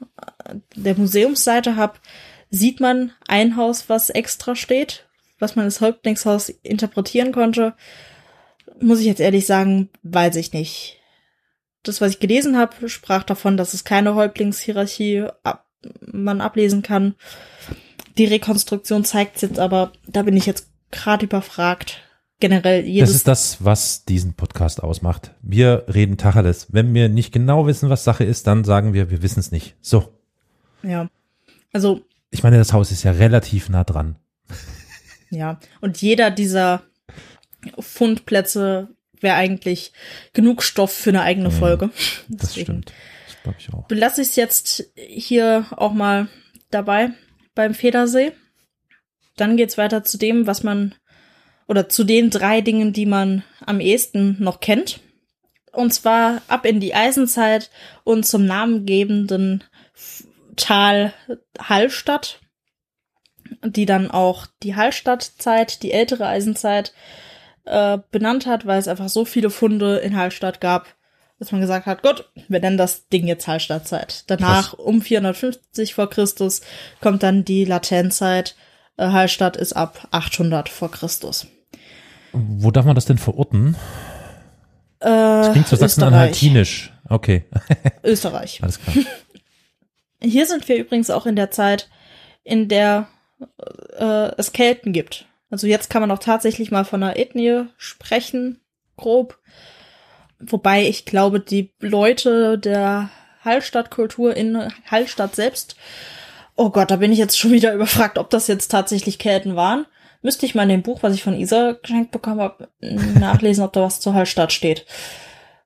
äh, der Museumsseite habe, sieht man ein Haus, was extra steht, was man als Häuptlingshaus interpretieren konnte muss ich jetzt ehrlich sagen, weiß ich nicht. Das, was ich gelesen habe, sprach davon, dass es keine Häuptlingshierarchie ab man ablesen kann. Die Rekonstruktion zeigt es jetzt aber, da bin ich jetzt gerade überfragt. Generell jedes. Das ist das, was diesen Podcast ausmacht. Wir reden Tacheles. Wenn wir nicht genau wissen, was Sache ist, dann sagen wir, wir wissen es nicht. So. Ja. Also. Ich meine, das Haus ist ja relativ nah dran. Ja. Und jeder dieser Fundplätze wäre eigentlich genug Stoff für eine eigene Folge. Mhm, das stimmt. Das glaube ich auch. Belasse ich es jetzt hier auch mal dabei beim Federsee. Dann geht's weiter zu dem, was man oder zu den drei Dingen, die man am ehesten noch kennt. Und zwar ab in die Eisenzeit und zum namengebenden Tal Hallstatt, die dann auch die Hallstattzeit, die ältere Eisenzeit, äh, benannt hat, weil es einfach so viele Funde in Hallstatt gab, dass man gesagt hat, gut, wir nennen das Ding jetzt Hallstattzeit. Danach, Krass. um 450 vor Christus, kommt dann die Latenzeit. Äh, Hallstatt ist ab 800 vor Christus. Wo darf man das denn verorten? Äh, das klingt so Sachsen-Anhaltinisch. Okay. Österreich. Alles klar. Hier sind wir übrigens auch in der Zeit, in der äh, es Kelten gibt. Also jetzt kann man auch tatsächlich mal von einer Ethnie sprechen, grob. Wobei ich glaube, die Leute der Hallstattkultur in Hallstatt selbst, oh Gott, da bin ich jetzt schon wieder überfragt, ob das jetzt tatsächlich Kelten waren. Müsste ich mal in dem Buch, was ich von Isa geschenkt bekommen habe, nachlesen, ob da was zur Hallstatt steht.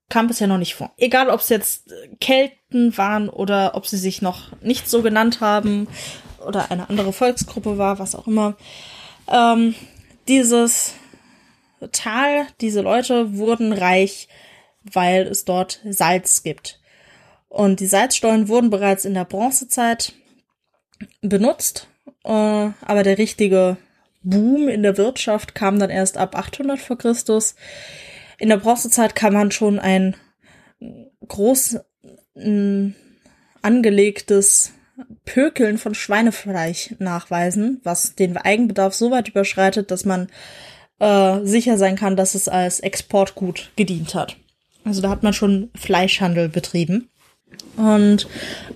Kam bisher noch nicht vor. Egal, ob es jetzt Kelten waren oder ob sie sich noch nicht so genannt haben oder eine andere Volksgruppe war, was auch immer. Ähm, dieses Tal, diese Leute wurden reich, weil es dort Salz gibt. Und die Salzstollen wurden bereits in der Bronzezeit benutzt, äh, aber der richtige Boom in der Wirtschaft kam dann erst ab 800 vor Christus. In der Bronzezeit kann man schon ein groß angelegtes Pökeln von Schweinefleisch nachweisen, was den Eigenbedarf so weit überschreitet, dass man äh, sicher sein kann, dass es als Exportgut gedient hat. Also da hat man schon Fleischhandel betrieben. Und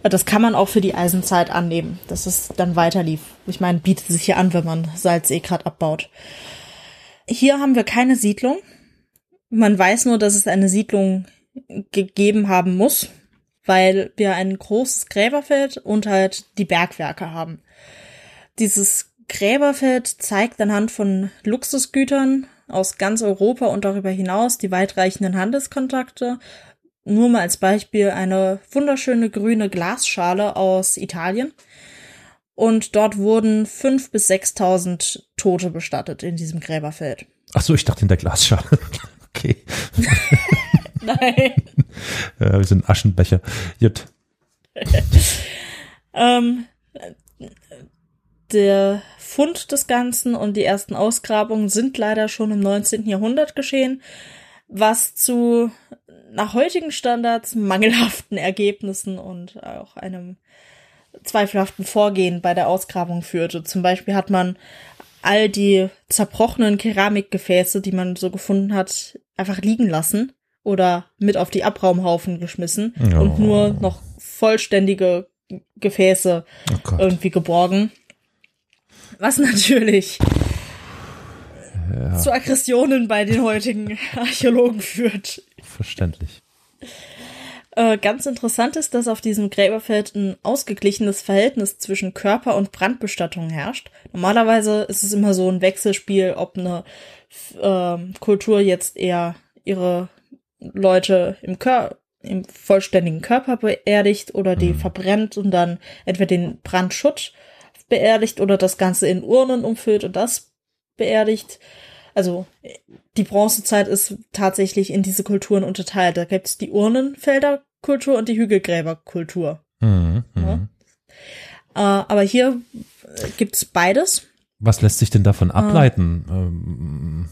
äh, das kann man auch für die Eisenzeit annehmen, dass es dann weiter lief. Ich meine, bietet sich hier an, wenn man Salz eh grad abbaut. Hier haben wir keine Siedlung. Man weiß nur, dass es eine Siedlung gegeben haben muss, weil wir ein großes Gräberfeld und halt die Bergwerke haben. Dieses Gräberfeld zeigt anhand von Luxusgütern aus ganz Europa und darüber hinaus die weitreichenden Handelskontakte. Nur mal als Beispiel eine wunderschöne grüne Glasschale aus Italien. Und dort wurden fünf bis sechstausend Tote bestattet in diesem Gräberfeld. Ach so, ich dachte in der Glasschale. okay. Nein. Ja, wir sind Aschenbecher. Jut. ähm, der Fund des Ganzen und die ersten Ausgrabungen sind leider schon im 19. Jahrhundert geschehen, was zu nach heutigen Standards mangelhaften Ergebnissen und auch einem zweifelhaften Vorgehen bei der Ausgrabung führte. Zum Beispiel hat man all die zerbrochenen Keramikgefäße, die man so gefunden hat, einfach liegen lassen oder mit auf die Abraumhaufen geschmissen Oh. und nur noch vollständige Gefäße Oh irgendwie geborgen. Was natürlich zu Aggressionen bei den heutigen Archäologen führt. Verständlich. Äh, ganz interessant ist, dass auf diesem Gräberfeld ein ausgeglichenes Verhältnis zwischen Körper- und Brandbestattung herrscht. Normalerweise ist es immer so ein Wechselspiel, ob eine ähm, Kultur jetzt eher ihre Leute im, Kör im vollständigen Körper beerdigt oder die verbrennt und dann entweder den Brandschutt beerdigt oder das Ganze in Urnen umfüllt und das beerdigt. Also die Bronzezeit ist tatsächlich in diese Kulturen unterteilt. Da gibt es die Urnenfelderkultur und die Hügelgräberkultur. Mhm, mhm. Ja. Äh, aber hier äh, gibt's beides. Was lässt sich denn davon ableiten? Ähm,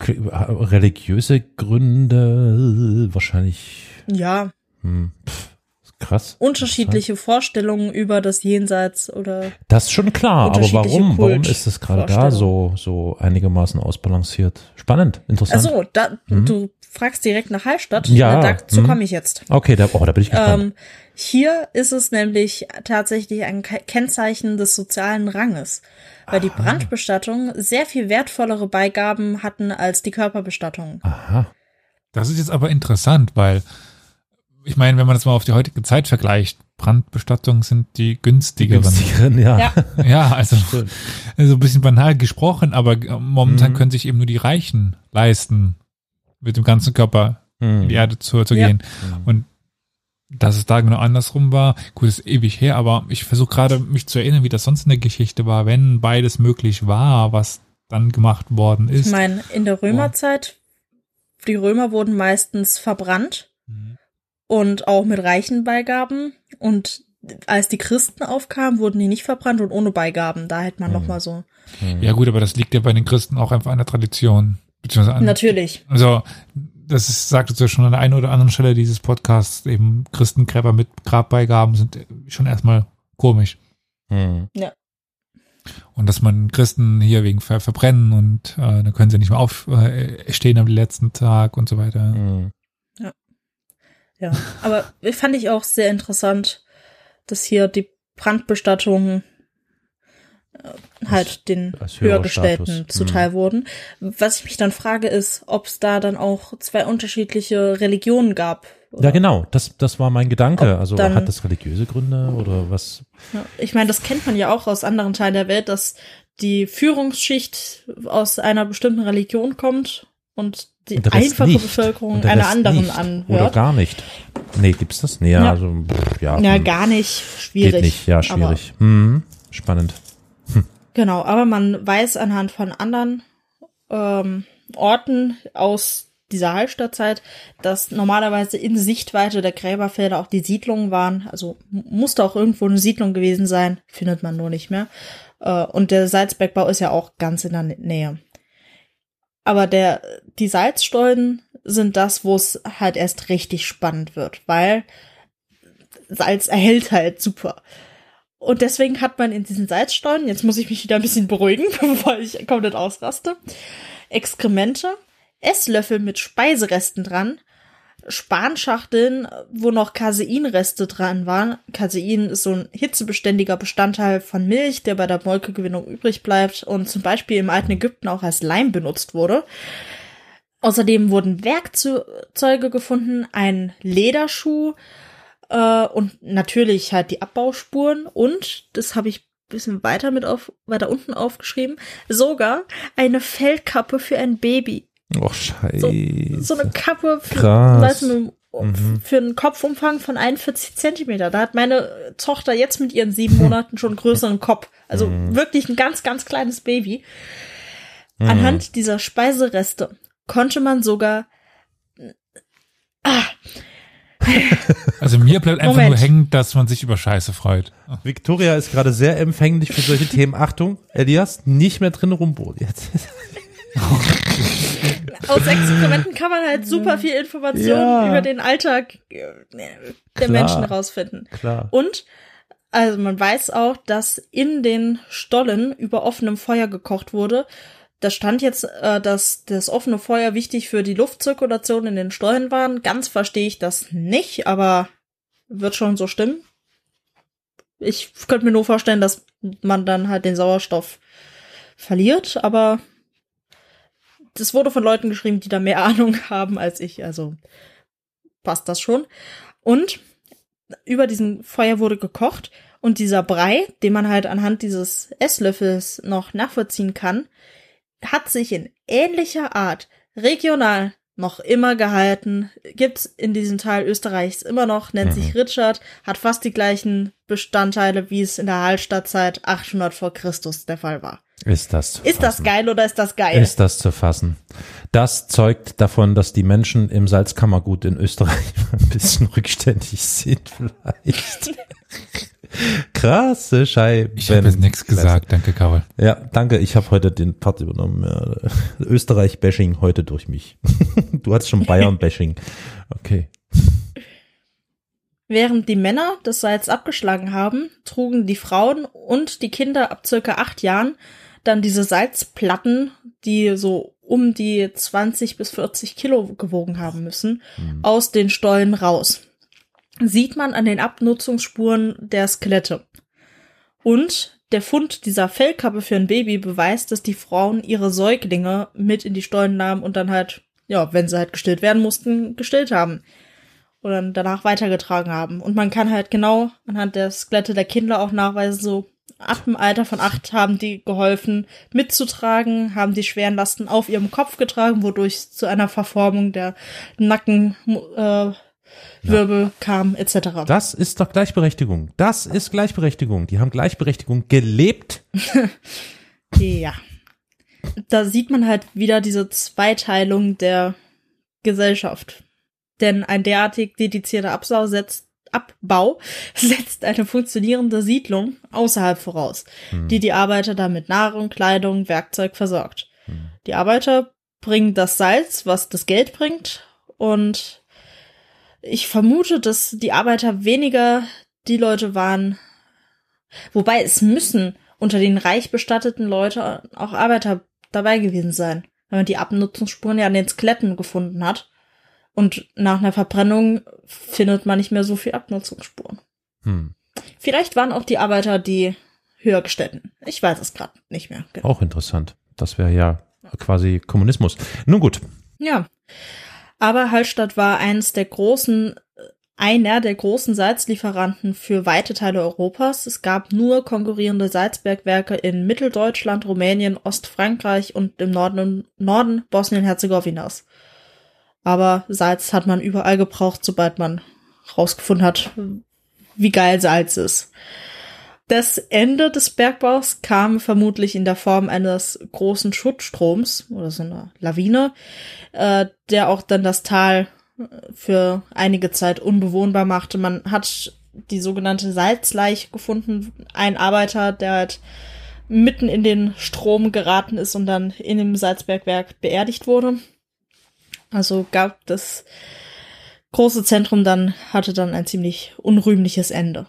religiöse Gründe, wahrscheinlich Ja, hm, pff, krass. unterschiedliche Vorstellungen über das Jenseits oder Das ist schon klar, aber warum? Warum Kult- ist es gerade da so, so einigermaßen ausbalanciert? Spannend, interessant. Also, da, du fragst direkt nach Hallstatt. Mhm. Ja, Na, dazu mhm. komme ich jetzt. Okay, da, oh, da bin ich gespannt. Ähm, hier ist es nämlich tatsächlich ein Ke- Kennzeichen des sozialen Ranges, weil die Brandbestattung sehr viel wertvollere Beigaben hatten als die Körperbestattung. Aha. Das ist jetzt aber interessant, weil ich meine, wenn man das mal auf die heutige Zeit vergleicht, Brandbestattungen sind die günstigeren. Günstigeren, ja. Ja. Ja, also Schön. also ein bisschen banal gesprochen, aber momentan Mhm. können sich eben nur die Reichen leisten, mit dem ganzen Körper in Hm. die Erde zu, zu Ja. gehen. Und dass es da genau andersrum war, gut, ist ewig her, aber ich versuche gerade mich zu erinnern, wie das sonst in der Geschichte war, wenn beides möglich war, was dann gemacht worden ist. Ich meine, in der Römerzeit, die Römer wurden meistens verbrannt Mhm. und auch mit reichen Beigaben. Und als die Christen aufkamen, wurden die nicht verbrannt und ohne Beigaben. Da hätte man Mhm. noch mal so. Ja gut, aber das liegt ja bei den Christen auch einfach an der Tradition. Beziehungsweise an, Natürlich. Also, das ist, sagtest du ja schon an der einen oder anderen Stelle dieses Podcasts, eben Christengräber mit Grabbeigaben sind schon erstmal komisch. Hm. Und dass man Christen hier wegen Ver Verbrennen und äh, dann können sie nicht mehr aufstehen äh, stehen am letzten Tag und so weiter. Hm. Ja. Aber fand ich auch sehr interessant, dass hier die Brandbestattungen äh, halt den Höhergestellten zuteil wurden. Was ich mich dann frage, ist, ob es da dann auch zwei unterschiedliche Religionen gab. Ja, genau, das, das war mein Gedanke. Ob Also dann- hat das religiöse Gründe oder was? Ja, Ich meine, das kennt man ja auch aus anderen Teilen der Welt, dass die Führungsschicht aus einer bestimmten Religion kommt und die einfache nicht. Bevölkerung einer anderen nicht. Oder anhört. gar nicht. Nee, gibt's das? Nee, ja, Ja. also, pff, ja. Ja, hm. gar nicht. Schwierig. Geht nicht, ja, schwierig. Hm. Spannend. Genau, aber man weiß anhand von anderen ähm, Orten aus dieser Hallstattzeit, dass normalerweise in Sichtweite der Gräberfelder auch die Siedlungen waren. Also musste auch irgendwo eine Siedlung gewesen sein, findet man nur nicht mehr. Äh, und der Salzbergbau ist ja auch ganz in der Nä- Nähe. Aber der, die Salzstollen sind das, wo es halt erst richtig spannend wird, weil Salz erhält halt super. Und deswegen hat man in diesen Salzstollen, jetzt muss ich mich wieder ein bisschen beruhigen, bevor ich komplett ausraste, Exkremente, Esslöffel mit Speiseresten dran, Spanschachteln, wo noch Caseinreste dran waren. Casein ist so ein hitzebeständiger Bestandteil von Milch, der bei der Molkegewinnung übrig bleibt und zum Beispiel im alten Ägypten auch als Leim benutzt wurde. Außerdem wurden Werkzeuge gefunden, ein Lederschuh äh, und natürlich halt die Abbauspuren und, das habe ich bisschen weiter mit auf, weiter unten aufgeschrieben, sogar eine Fellkappe für ein Baby. Och, scheiße. So, so eine Kappe für, Krass. du, Mhm. für einen Kopfumfang von 41 Zentimeter. Da hat meine Tochter jetzt mit ihren sieben Monaten schon einen größeren Kopf. Also Mhm. wirklich ein ganz, ganz kleines Baby. Anhand dieser Speisereste konnte man sogar Also mir bleibt einfach Moment. nur hängen, dass man sich über Scheiße freut. Victoria ist gerade sehr empfänglich für solche Themen. Achtung, Elias, nicht mehr drin rumbohren. Jetzt. aus Experimenten kann man halt super viel Informationen Ja. über den Alltag äh, der Klar. Menschen rausfinden. Klar. Und also man weiß auch, dass in den Stollen über offenem Feuer gekocht wurde. Da stand jetzt, äh, dass das offene Feuer wichtig für die Luftzirkulation in den Stollen waren. Ganz verstehe ich das nicht, aber wird schon so stimmen. Ich könnte mir nur vorstellen, dass man dann halt den Sauerstoff verliert, aber das wurde von Leuten geschrieben, die da mehr Ahnung haben als ich, also passt das schon. Und über diesem Feuer wurde gekocht und dieser Brei, den man halt anhand dieses Esslöffels noch nachvollziehen kann, hat sich in ähnlicher Art regional noch immer gehalten, gibt's in diesem Teil Österreichs immer noch, nennt sich Richard, hat fast die gleichen Bestandteile, wie es in der Hallstattzeit 800 vor Christus der Fall war. Ist das zu Ist das geil oder ist das geil? Ist das zu fassen? Das zeugt davon, dass die Menschen im Salzkammergut in Österreich ein bisschen rückständig sind, vielleicht. Krasse Scheibe. Ich habe jetzt nichts gesagt, danke Carol. Ja, danke. Ich habe heute den Part übernommen. Ja, Österreich-Bashing heute durch mich. Du hattest schon Bayern-Bashing. Okay. Während die Männer das Salz abgeschlagen haben, trugen die Frauen und die Kinder ab circa acht Jahren dann diese Salzplatten, die so um die 20 bis 40 Kilo gewogen haben müssen, aus den Stollen raus. Sieht man an den Abnutzungsspuren der Skelette. Und der Fund dieser Fellkappe für ein Baby beweist, dass die Frauen ihre Säuglinge mit in die Stollen nahmen und dann halt, ja, wenn sie halt gestillt werden mussten, gestillt haben oder danach weitergetragen haben. Und man kann halt genau anhand der Skelette der Kinder auch nachweisen, so ab dem Alter von acht haben die geholfen mitzutragen, haben die schweren Lasten auf ihrem Kopf getragen, wodurch es zu einer Verformung der Nackenwirbel äh, Wirbel kam, etc. Das ist doch Gleichberechtigung. Das ist Gleichberechtigung. Die haben Gleichberechtigung gelebt. Ja. Da sieht man halt wieder diese Zweiteilung der Gesellschaft. Denn ein derartig dedizierter Absau setzt, Abbau setzt eine funktionierende Siedlung außerhalb voraus, die die Arbeiter dann mit Nahrung, Kleidung, Werkzeug versorgt. Die Arbeiter bringen das Salz, was das Geld bringt, und ich vermute, dass die Arbeiter weniger die Leute waren, wobei es müssen unter den reich bestatteten Leuten auch Arbeiter dabei gewesen sein, wenn man die Abnutzungsspuren ja an den Skeletten gefunden hat. Und nach einer Verbrennung findet man nicht mehr so viel Abnutzungsspuren. Hm. Vielleicht waren auch die Arbeiter die Höhergestellten. Ich weiß es gerade nicht mehr. Genau. Auch interessant. Das wäre ja quasi Kommunismus. Nun gut. Ja. Aber Hallstatt war eines der großen, einer der großen Salzlieferanten für weite Teile Europas. Es gab nur konkurrierende Salzbergwerke in Mitteldeutschland, Rumänien, Ostfrankreich und im Norden, Norden Bosnien-Herzegowinas. Aber Salz hat man überall gebraucht, sobald man rausgefunden hat, wie geil Salz ist. Das Ende des Bergbaus kam vermutlich in der Form eines großen Schutzstroms oder so einer Lawine, äh, der auch dann das Tal äh, für einige Zeit unbewohnbar machte. Man hat die sogenannte Salzleiche gefunden. Ein Arbeiter, der halt mitten in den Strom geraten ist und dann in dem Salzbergwerk beerdigt wurde. Also gab das große Zentrum dann, hatte dann ein ziemlich unrühmliches Ende.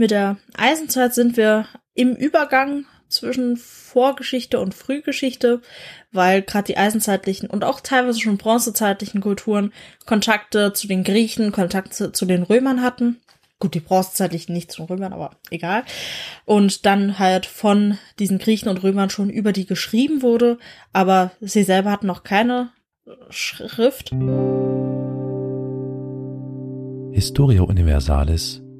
Mit der Eisenzeit sind wir im Übergang zwischen Vorgeschichte und Frühgeschichte, weil gerade die eisenzeitlichen und auch teilweise schon bronzezeitlichen Kulturen Kontakte zu den Griechen, Kontakte zu den Römern hatten. Gut, die bronzezeitlichen nicht zu den Römern, aber egal. Und dann halt von diesen Griechen und Römern schon über die geschrieben wurde, aber sie selber hatten noch keine Schrift. Historia Universalis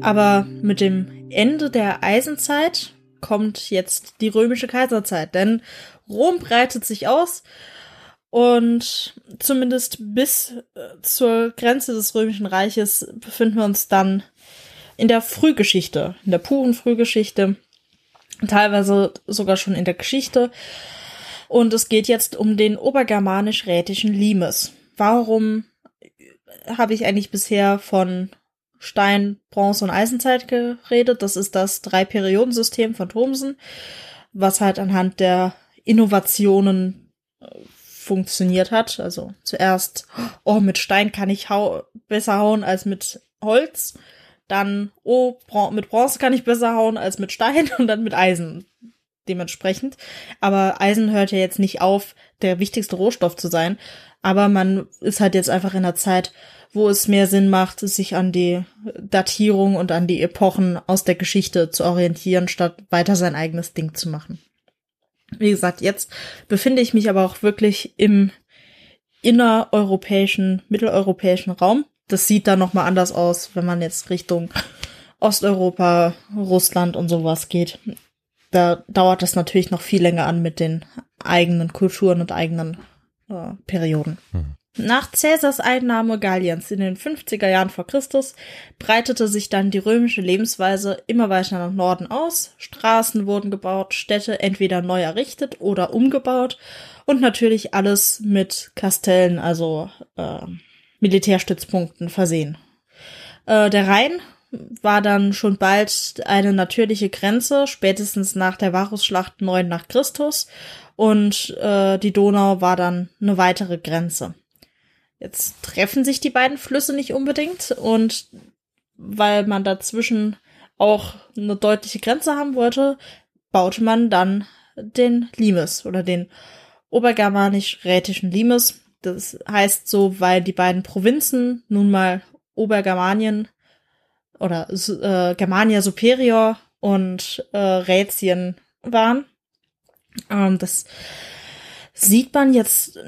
Aber mit dem Ende der Eisenzeit kommt jetzt die römische Kaiserzeit, denn Rom breitet sich aus und zumindest bis äh, zur Grenze des römischen Reiches befinden wir uns dann in der Frühgeschichte, in der puren Frühgeschichte, teilweise sogar schon in der Geschichte. Und es geht jetzt um den obergermanisch-rätischen Limes. Warum habe ich eigentlich bisher von Stein, Bronze und Eisenzeit geredet? Das ist das Drei-Perioden-System von Thomsen, was halt anhand der Innovationen äh, funktioniert hat. Also zuerst, oh, mit Stein kann ich hau besser hauen als mit Holz. Dann, oh, Bron mit Bronze kann ich besser hauen als mit Stein und dann mit Eisen dementsprechend. Aber Eisen hört ja jetzt nicht auf, der wichtigste Rohstoff zu sein. Aber man ist halt jetzt einfach in einer Zeit, wo es mehr Sinn macht, sich an die Datierung und an die Epochen aus der Geschichte zu orientieren, statt weiter sein eigenes Ding zu machen. Wie gesagt, jetzt befinde ich mich aber auch wirklich im innereuropäischen, mitteleuropäischen Raum. Das sieht da nochmal anders aus, wenn man jetzt Richtung Osteuropa, Russland und sowas geht. Da dauert das natürlich noch viel länger an mit den eigenen Kulturen und eigenen äh, Perioden. Mhm. Nach Caesars Einnahme Galliens in den 50er Jahren vor Christus breitete sich dann die römische Lebensweise immer weiter nach Norden aus. Straßen wurden gebaut, Städte entweder neu errichtet oder umgebaut und natürlich alles mit Kastellen, also äh, Militärstützpunkten versehen. Äh, der Rhein war dann schon bald eine natürliche Grenze, spätestens nach der Varusschlacht 9 nach Christus und äh, die Donau war dann eine weitere Grenze. Jetzt treffen sich die beiden Flüsse nicht unbedingt und weil man dazwischen auch eine deutliche Grenze haben wollte, baute man dann den Limes oder den obergermanisch-rätischen Limes. Das heißt so, weil die beiden Provinzen nun mal Obergermanien oder äh, Germania Superior und äh, Rätien waren. Ähm, das Sieht man jetzt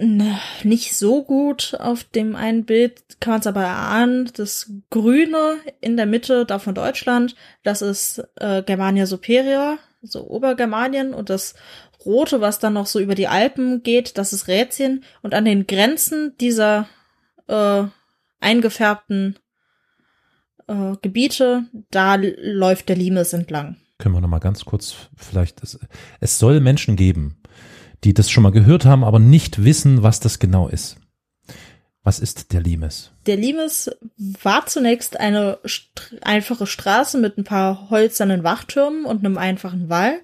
nicht so gut auf dem einen Bild, kann man es aber erahnen. Das Grüne in der Mitte, da von Deutschland, das ist äh, Germania Superior, so Obergermanien und das Rote, was dann noch so über die Alpen geht, das ist Rätien und an den Grenzen dieser äh, eingefärbten äh, Gebiete, da läuft der Limes entlang. Können wir noch mal ganz kurz vielleicht, es, es soll Menschen geben, die das schon mal gehört haben, aber nicht wissen, was das genau ist. Was ist der Limes? Der Limes war zunächst eine st einfache Straße mit ein paar hölzernen Wachtürmen und einem einfachen Wall,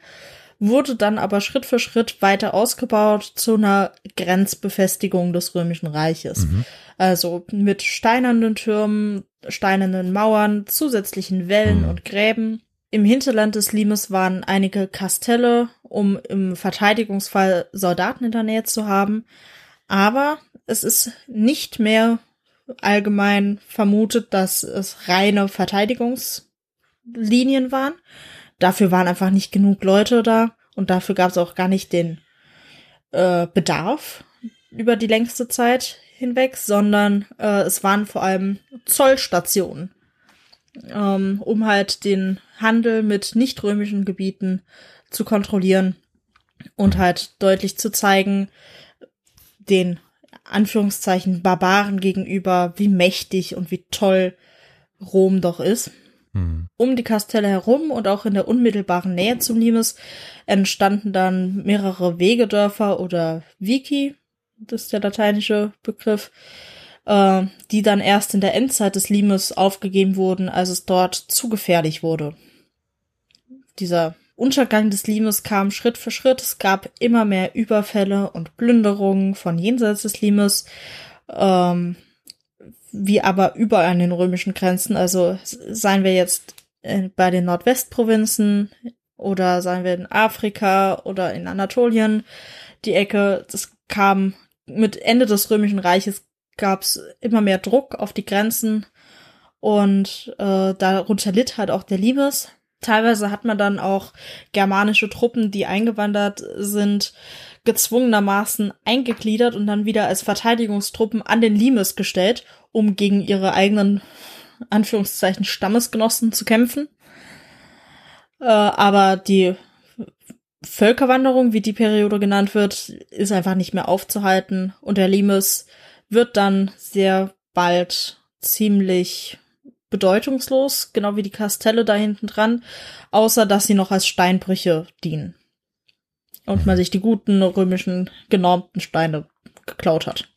wurde dann aber Schritt für Schritt weiter ausgebaut zu einer Grenzbefestigung des Römischen Reiches. Mhm. Also mit steinernen Türmen, steinernen Mauern, zusätzlichen Wellen mhm. und Gräben. Im Hinterland des Limes waren einige Kastelle, um im Verteidigungsfall Soldaten in der Nähe zu haben. Aber es ist nicht mehr allgemein vermutet, dass es reine Verteidigungslinien waren. Dafür waren einfach nicht genug Leute da und dafür gab es auch gar nicht den äh, Bedarf über die längste Zeit hinweg, sondern äh, es waren vor allem Zollstationen ähm, um halt den Handel mit nicht-römischen Gebieten zu kontrollieren und mhm. halt deutlich zu zeigen, den Anführungszeichen Barbaren gegenüber, wie mächtig und wie toll Rom doch ist. Mhm. Um die Kastelle herum und auch in der unmittelbaren Nähe zum Limes entstanden dann mehrere Wegedörfer oder Wiki, das ist der lateinische Begriff, äh, die dann erst in der Endzeit des Limes aufgegeben wurden, als es dort zu gefährlich wurde. Dieser Untergang des Limes kam Schritt für Schritt. Es gab immer mehr Überfälle und Plünderungen von jenseits des Limes, ähm, wie aber überall an den römischen Grenzen. Also seien wir jetzt bei den Nordwestprovinzen oder seien wir in Afrika oder in Anatolien, die Ecke, das kam mit Ende des Römischen Reiches gab es immer mehr Druck auf die Grenzen und äh, darunter litt halt auch der Limes. Teilweise hat man dann auch germanische Truppen, die eingewandert sind, gezwungenermaßen eingegliedert und dann wieder als Verteidigungstruppen an den Limes gestellt, um gegen ihre eigenen Anführungszeichen Stammesgenossen zu kämpfen. Äh, aber die Völkerwanderung, wie die Periode genannt wird, ist einfach nicht mehr aufzuhalten und der Limes wird dann sehr bald ziemlich bedeutungslos, genau wie die Kastelle da hinten dran, außer dass sie noch als Steinbrüche dienen. Und man sich die guten römischen genormten Steine geklaut hat.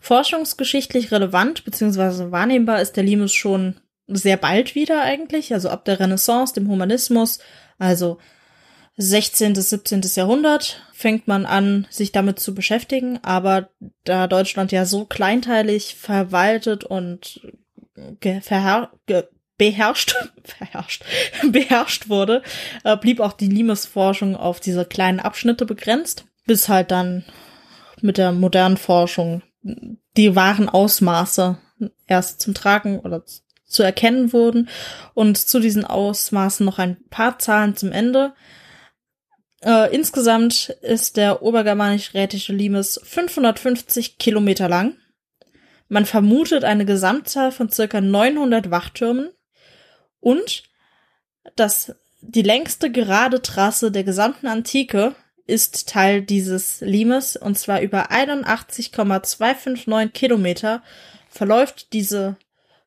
Forschungsgeschichtlich relevant bzw. wahrnehmbar ist der Limes schon sehr bald wieder eigentlich, also ab der Renaissance, dem Humanismus, also 16. bis 17. Jahrhundert fängt man an, sich damit zu beschäftigen, aber da Deutschland ja so kleinteilig verwaltet und beherrscht, verherrscht, beherrscht wurde, äh, blieb auch die Limes-Forschung auf diese kleinen Abschnitte begrenzt, bis halt dann mit der modernen Forschung die wahren Ausmaße erst zum Tragen oder zu erkennen wurden. Und zu diesen Ausmaßen noch ein paar Zahlen zum Ende. Äh, insgesamt ist der obergermanisch-rätische Limes 550 Kilometer lang. Man vermutet eine Gesamtzahl von circa 900 Wachtürmen und dass die längste gerade Trasse der gesamten Antike ist Teil dieses Limes und zwar über 81,259 Kilometer verläuft diese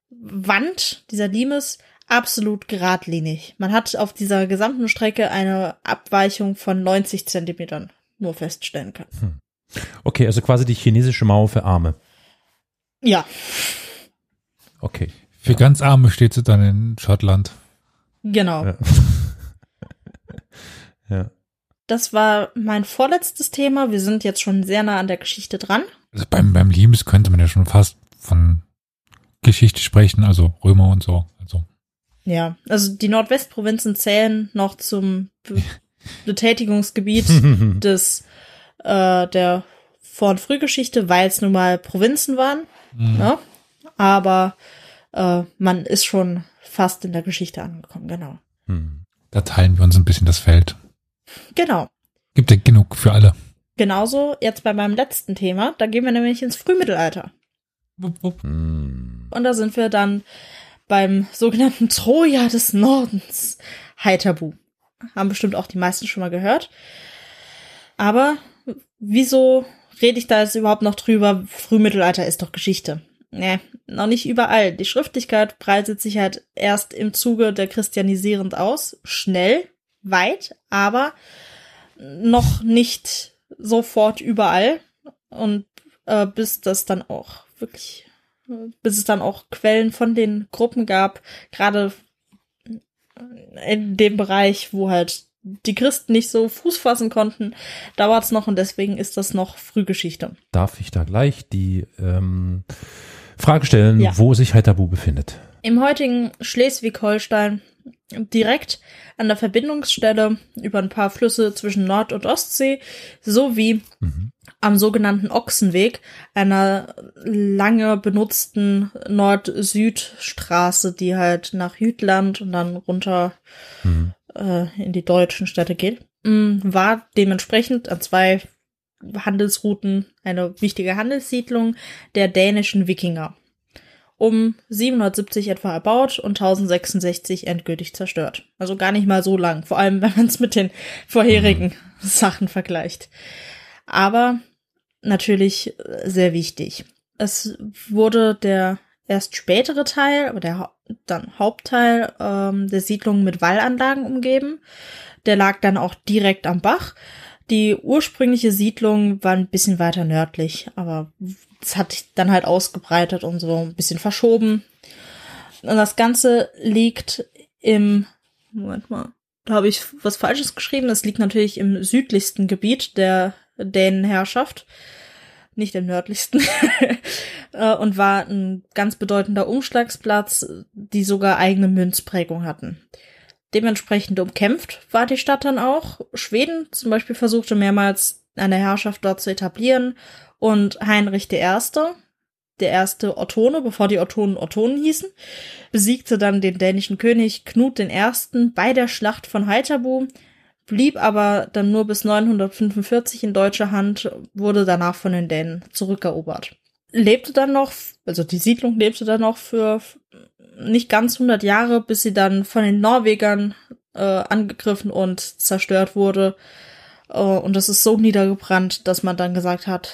Wand, dieser Limes, absolut geradlinig. Man hat auf dieser gesamten Strecke eine Abweichung von 90 Zentimetern nur feststellen können. Hm. Okay, also quasi die chinesische Mauer für Arme. Ja. Okay. Für ganz Arme steht sie dann in Schottland. Genau. Ja. ja. Das war mein vorletztes Thema. Wir sind jetzt schon sehr nah an der Geschichte dran. Also beim, beim Limes könnte man ja schon fast von Geschichte sprechen, also Römer und so. Ja, also die Nordwestprovinzen zählen noch zum Be Betätigungsgebiet des äh, der Vor- und Frühgeschichte, weil es nun mal Provinzen waren. Mhm. Ne? Aber äh, man ist schon fast in der Geschichte angekommen, genau. Hm. Da teilen wir uns ein bisschen das Feld. Genau. Gibt ja genug für alle. Genauso jetzt bei meinem letzten Thema, da gehen wir nämlich ins Frühmittelalter. Wupp, wupp. Und da sind wir dann beim sogenannten Troja des Nordens, Heiterbu. Haben bestimmt auch die meisten schon mal gehört. Aber wieso rede ich da jetzt überhaupt noch drüber? Frühmittelalter ist doch Geschichte. Nee, noch nicht überall. Die Schriftlichkeit breitet sich halt erst im Zuge der Christianisierend aus. Schnell, weit, aber noch nicht sofort überall. Und äh, bis das dann auch wirklich, bis es dann auch Quellen von den Gruppen gab, gerade in dem Bereich, wo halt die Christen nicht so Fuß fassen konnten, dauert es noch und deswegen ist das noch Frühgeschichte. Darf ich da gleich die ähm, Frage stellen, ja. wo sich Heiterbu befindet? Im heutigen Schleswig-Holstein, direkt an der Verbindungsstelle über ein paar Flüsse zwischen Nord- und Ostsee, sowie mhm. am sogenannten Ochsenweg, einer lange benutzten Nord-Süd-Straße, die halt nach Jütland und dann runter mhm. äh, in die deutschen Städte geht, mm, war dementsprechend an zwei Handelsrouten eine wichtige Handelssiedlung der dänischen Wikinger. Um 770 etwa erbaut und 1066 endgültig zerstört. Also gar nicht mal so lang, vor allem wenn man es mit den vorherigen mhm. Sachen vergleicht. Aber natürlich sehr wichtig. Es wurde der erst spätere Teil, aber der dann Hauptteil ähm, der Siedlung mit Wallanlagen umgeben. Der lag dann auch direkt am Bach die ursprüngliche Siedlung war ein bisschen weiter nördlich, aber es hat sich dann halt ausgebreitet und so ein bisschen verschoben. Und das Ganze liegt im, Moment mal, da habe ich was Falsches geschrieben. Das liegt natürlich im südlichsten Gebiet der Dänenherrschaft, nicht im nördlichsten, äh, und war ein ganz bedeutender Umschlagsplatz, die sogar eigene Münzprägung hatten. Dementsprechend umkämpft war die Stadt dann auch. Schweden zum Beispiel versuchte mehrmals eine Herrschaft dort zu etablieren und Heinrich I., der erste Ottone, bevor die Ottonen Ottonen hießen, besiegte dann den dänischen König Knut I. bei der Schlacht von Heiterbu, blieb aber dann nur bis 945 in deutscher Hand, wurde danach von den Dänen zurückerobert. Lebte dann noch, also die Siedlung lebte dann noch für nicht ganz 100 Jahre, bis sie dann von den Norwegern äh, angegriffen und zerstört wurde. Äh, und das ist so niedergebrannt, dass man dann gesagt hat,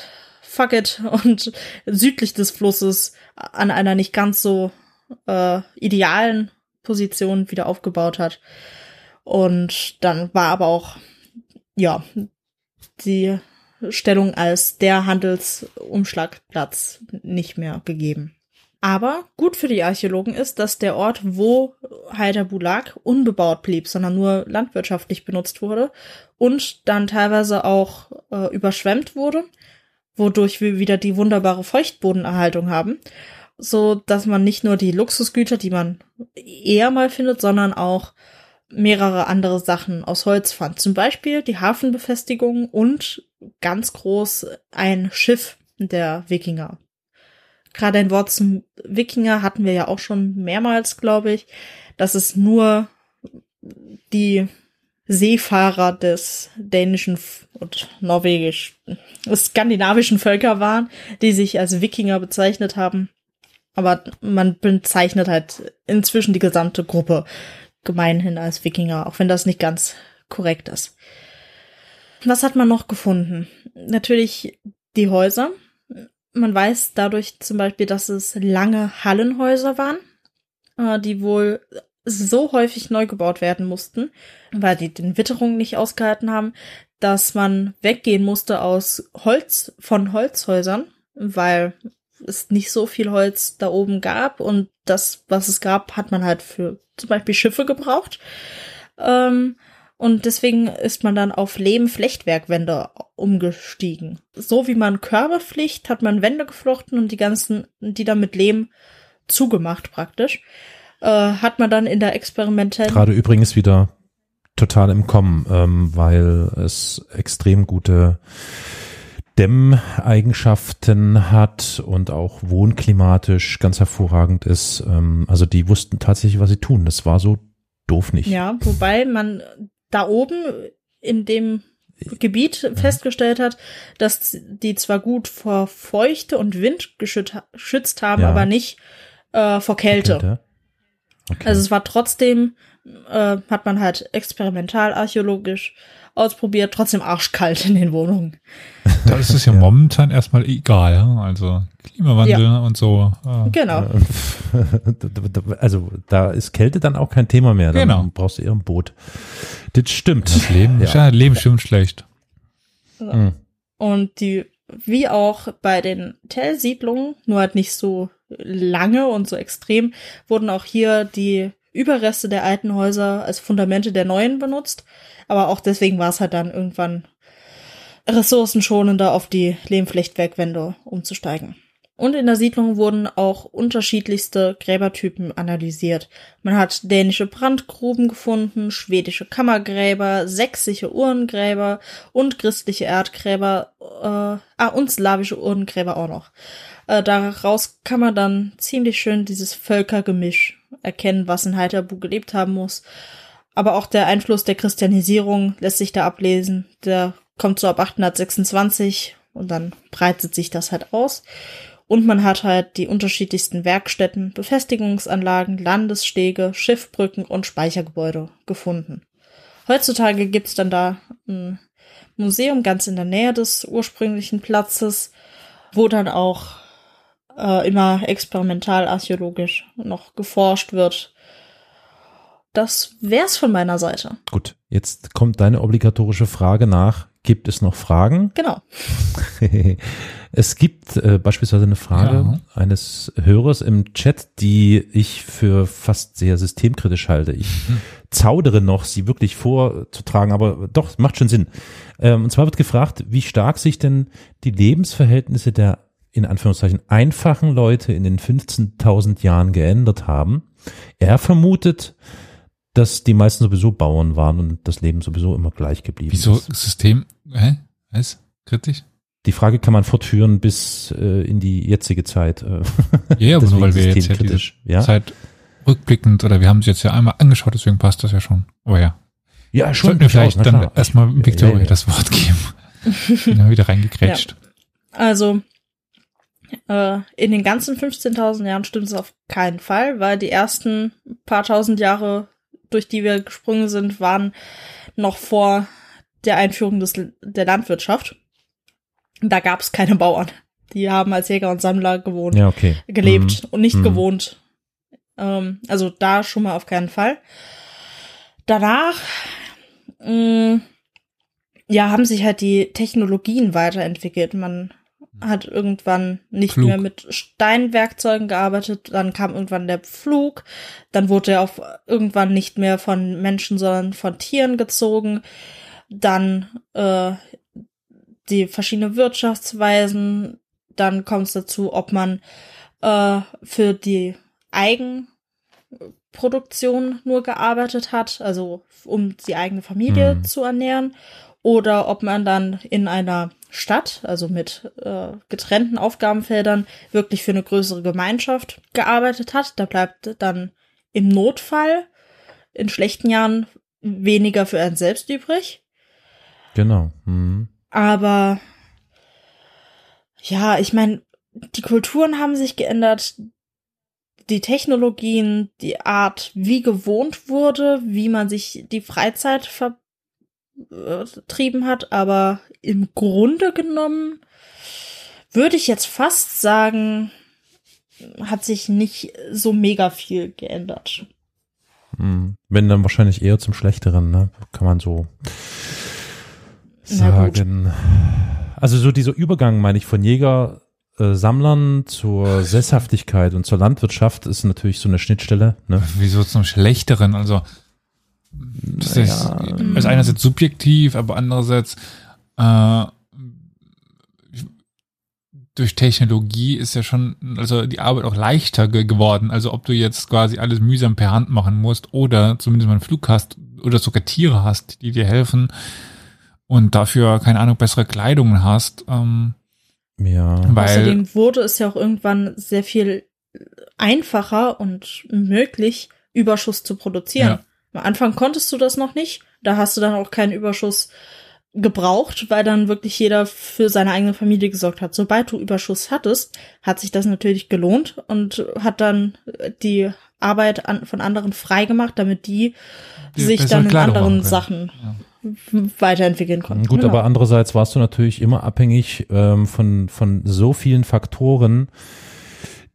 fuck it, und südlich des Flusses an einer nicht ganz so äh, idealen Position wieder aufgebaut hat. Und dann war aber auch, ja, die Stellung als der Handelsumschlagplatz nicht mehr gegeben. Aber gut für die Archäologen ist, dass der Ort, wo Haidabu lag, unbebaut blieb, sondern nur landwirtschaftlich benutzt wurde und dann teilweise auch äh, überschwemmt wurde, wodurch wir wieder die wunderbare Feuchtbodenerhaltung haben so dass man nicht nur die Luxusgüter, die man eher mal findet, sondern auch mehrere andere Sachen aus Holz fand. Zum Beispiel die Hafenbefestigung und ganz groß ein Schiff der Wikinger. Gerade ein Wort zum Wikinger hatten wir ja auch schon mehrmals, glaube ich, dass es nur die Seefahrer des dänischen und norwegisch skandinavischen Völker waren, die sich als Wikinger bezeichnet haben. Aber man bezeichnet halt inzwischen die gesamte Gruppe gemeinhin als Wikinger, auch wenn das nicht ganz korrekt ist. Was hat man noch gefunden? Natürlich die Häuser. Man weiß dadurch zum Beispiel, dass es lange Hallenhäuser waren, äh, die wohl so häufig neu gebaut werden mussten, weil die den Witterungen nicht ausgehalten haben, dass man weggehen musste aus Holz, von Holzhäusern, weil es nicht so viel Holz da oben gab und das, was es gab, hat man halt für zum Beispiel Schiffe gebraucht. Ähm, und deswegen ist man dann auf Lehm-Flechtwerkwände umgestiegen. So wie man Körbe flicht, hat man Wände geflochten und die ganzen, die dann mit Lehm zugemacht praktisch. Äh, hat man dann in der experimentellen. Gerade übrigens wieder total im Kommen, ähm, weil es extrem gute Dämmeigenschaften hat und auch wohnklimatisch ganz hervorragend ist. Ähm, also die wussten tatsächlich, was sie tun. Das war so doof nicht. Ja, wobei man da oben in dem Gebiet festgestellt hat, dass die zwar gut vor Feuchte und Wind geschützt haben, ja. aber nicht äh, vor Kälte. Kälte. Okay. Also es war trotzdem, äh, hat man halt experimental archäologisch ausprobiert, trotzdem arschkalt in den Wohnungen. Da ist es ja, ja. momentan erstmal egal, also Klimawandel ja. und so. Genau. Also da ist Kälte dann auch kein Thema mehr. Dann genau. brauchst du eher ein Boot. Das stimmt. Das Leben, ja. ja Leben stimmt schlecht. Mhm. Und die, wie auch bei den Tell-Siedlungen, nur halt nicht so lange und so extrem, wurden auch hier die Überreste der alten Häuser als Fundamente der neuen benutzt. Aber auch deswegen war es halt dann irgendwann ressourcenschonender auf die Lehmflechtwerkwände umzusteigen. Und in der Siedlung wurden auch unterschiedlichste Gräbertypen analysiert. Man hat dänische Brandgruben gefunden, schwedische Kammergräber, sächsische Urnengräber und christliche Erdgräber, äh, ah, und slawische Urnengräber auch noch. Äh, daraus kann man dann ziemlich schön dieses Völkergemisch erkennen, was in Heiterbu gelebt haben muss. Aber auch der Einfluss der Christianisierung lässt sich da ablesen. Der kommt so ab 826 und dann breitet sich das halt aus. Und man hat halt die unterschiedlichsten Werkstätten, Befestigungsanlagen, Landesstege, Schiffbrücken und Speichergebäude gefunden. Heutzutage gibt's dann da ein Museum ganz in der Nähe des ursprünglichen Platzes, wo dann auch äh, immer experimental archäologisch noch geforscht wird das wär's von meiner Seite. Gut, jetzt kommt deine obligatorische Frage nach. Gibt es noch Fragen? Genau. es gibt äh, beispielsweise eine Frage Ja. eines Hörers im Chat, die ich für fast sehr systemkritisch halte. Ich zaudere noch, sie wirklich vorzutragen, aber doch, macht schon Sinn. Ähm, und zwar wird gefragt, wie stark sich denn die Lebensverhältnisse der in Anführungszeichen einfachen Leute in den 15.000 Jahren geändert haben. Er vermutet, dass die meisten sowieso Bauern waren und das Leben sowieso immer gleich geblieben Wieso ist. System, hä? Was? Kritisch? Die Frage kann man fortführen bis äh, in die jetzige Zeit. Äh, Ja, aber nur weil wir jetzt ja diese ja? Zeit rückblickend oder wir haben es jetzt ja einmal angeschaut, deswegen passt das ja schon. Aber ja, ja, sollten wir vielleicht na dann erstmal Victoria ja, ja. das Wort geben. Bin da wieder reingekrätscht. Also, äh, in den ganzen 15.000 Jahren stimmt es auf keinen Fall, weil die ersten paar tausend Jahre, durch die wir gesprungen sind, waren noch vor der Einführung des, der Landwirtschaft. Da gab es keine Bauern. Die haben als Jäger und Sammler gewohnt, Ja, okay. gelebt und nicht Mhm. gewohnt. Ähm, also da schon mal auf keinen Fall. Danach, mh, ja, haben sich halt die Technologien weiterentwickelt. Man hat irgendwann nicht Flug. mehr mit Steinwerkzeugen gearbeitet, dann kam irgendwann der Flug, dann wurde er auf irgendwann nicht mehr von Menschen, sondern von Tieren gezogen, dann äh, die verschiedenen Wirtschaftsweisen, dann kommt es dazu, ob man äh, für die Eigenproduktion nur gearbeitet hat, also um die eigene Familie Mhm. zu ernähren, oder ob man dann in einer Stadt, also mit äh, getrennten Aufgabenfeldern, wirklich für eine größere Gemeinschaft gearbeitet hat. Da bleibt dann im Notfall in schlechten Jahren weniger für einen selbst übrig. Genau. Mhm. Aber ja, ich meine, die Kulturen haben sich geändert, die Technologien, die Art, wie gewohnt wurde, wie man sich die Freizeit vertrieben hat, aber im Grunde genommen würde ich jetzt fast sagen, hat sich nicht so mega viel geändert. Mhm. Wenn dann wahrscheinlich eher zum Schlechteren, ne? Kann man so sagen. Also so dieser Übergang, meine ich, von Jäger, Sammlern zur Sesshaftigkeit und zur Landwirtschaft ist natürlich so eine Schnittstelle, ne? Wieso zum Schlechteren? Also, das ist, Naja. ist einerseits subjektiv, aber andererseits, äh, durch Technologie ist ja schon, also die Arbeit auch leichter ge geworden. Also ob du jetzt quasi alles mühsam per Hand machen musst oder zumindest mal einen Flug hast oder sogar Tiere hast, die dir helfen und dafür, keine Ahnung, bessere Kleidung hast, ähm, Ja. weil Außerdem wurde es ja auch irgendwann sehr viel einfacher und möglich, Überschuss zu produzieren. Ja. Am Anfang konntest du das noch nicht. Da hast du dann auch keinen Überschuss gebraucht, weil dann wirklich jeder für seine eigene Familie gesorgt hat. Sobald du Überschuss hattest, hat sich das natürlich gelohnt und hat dann die Arbeit an, von anderen freigemacht, damit die, Die sich dann in anderen. Sachen weiterentwickeln konnten. Gut, Genau. aber andererseits warst du natürlich immer abhängig ähm, von, von so vielen Faktoren,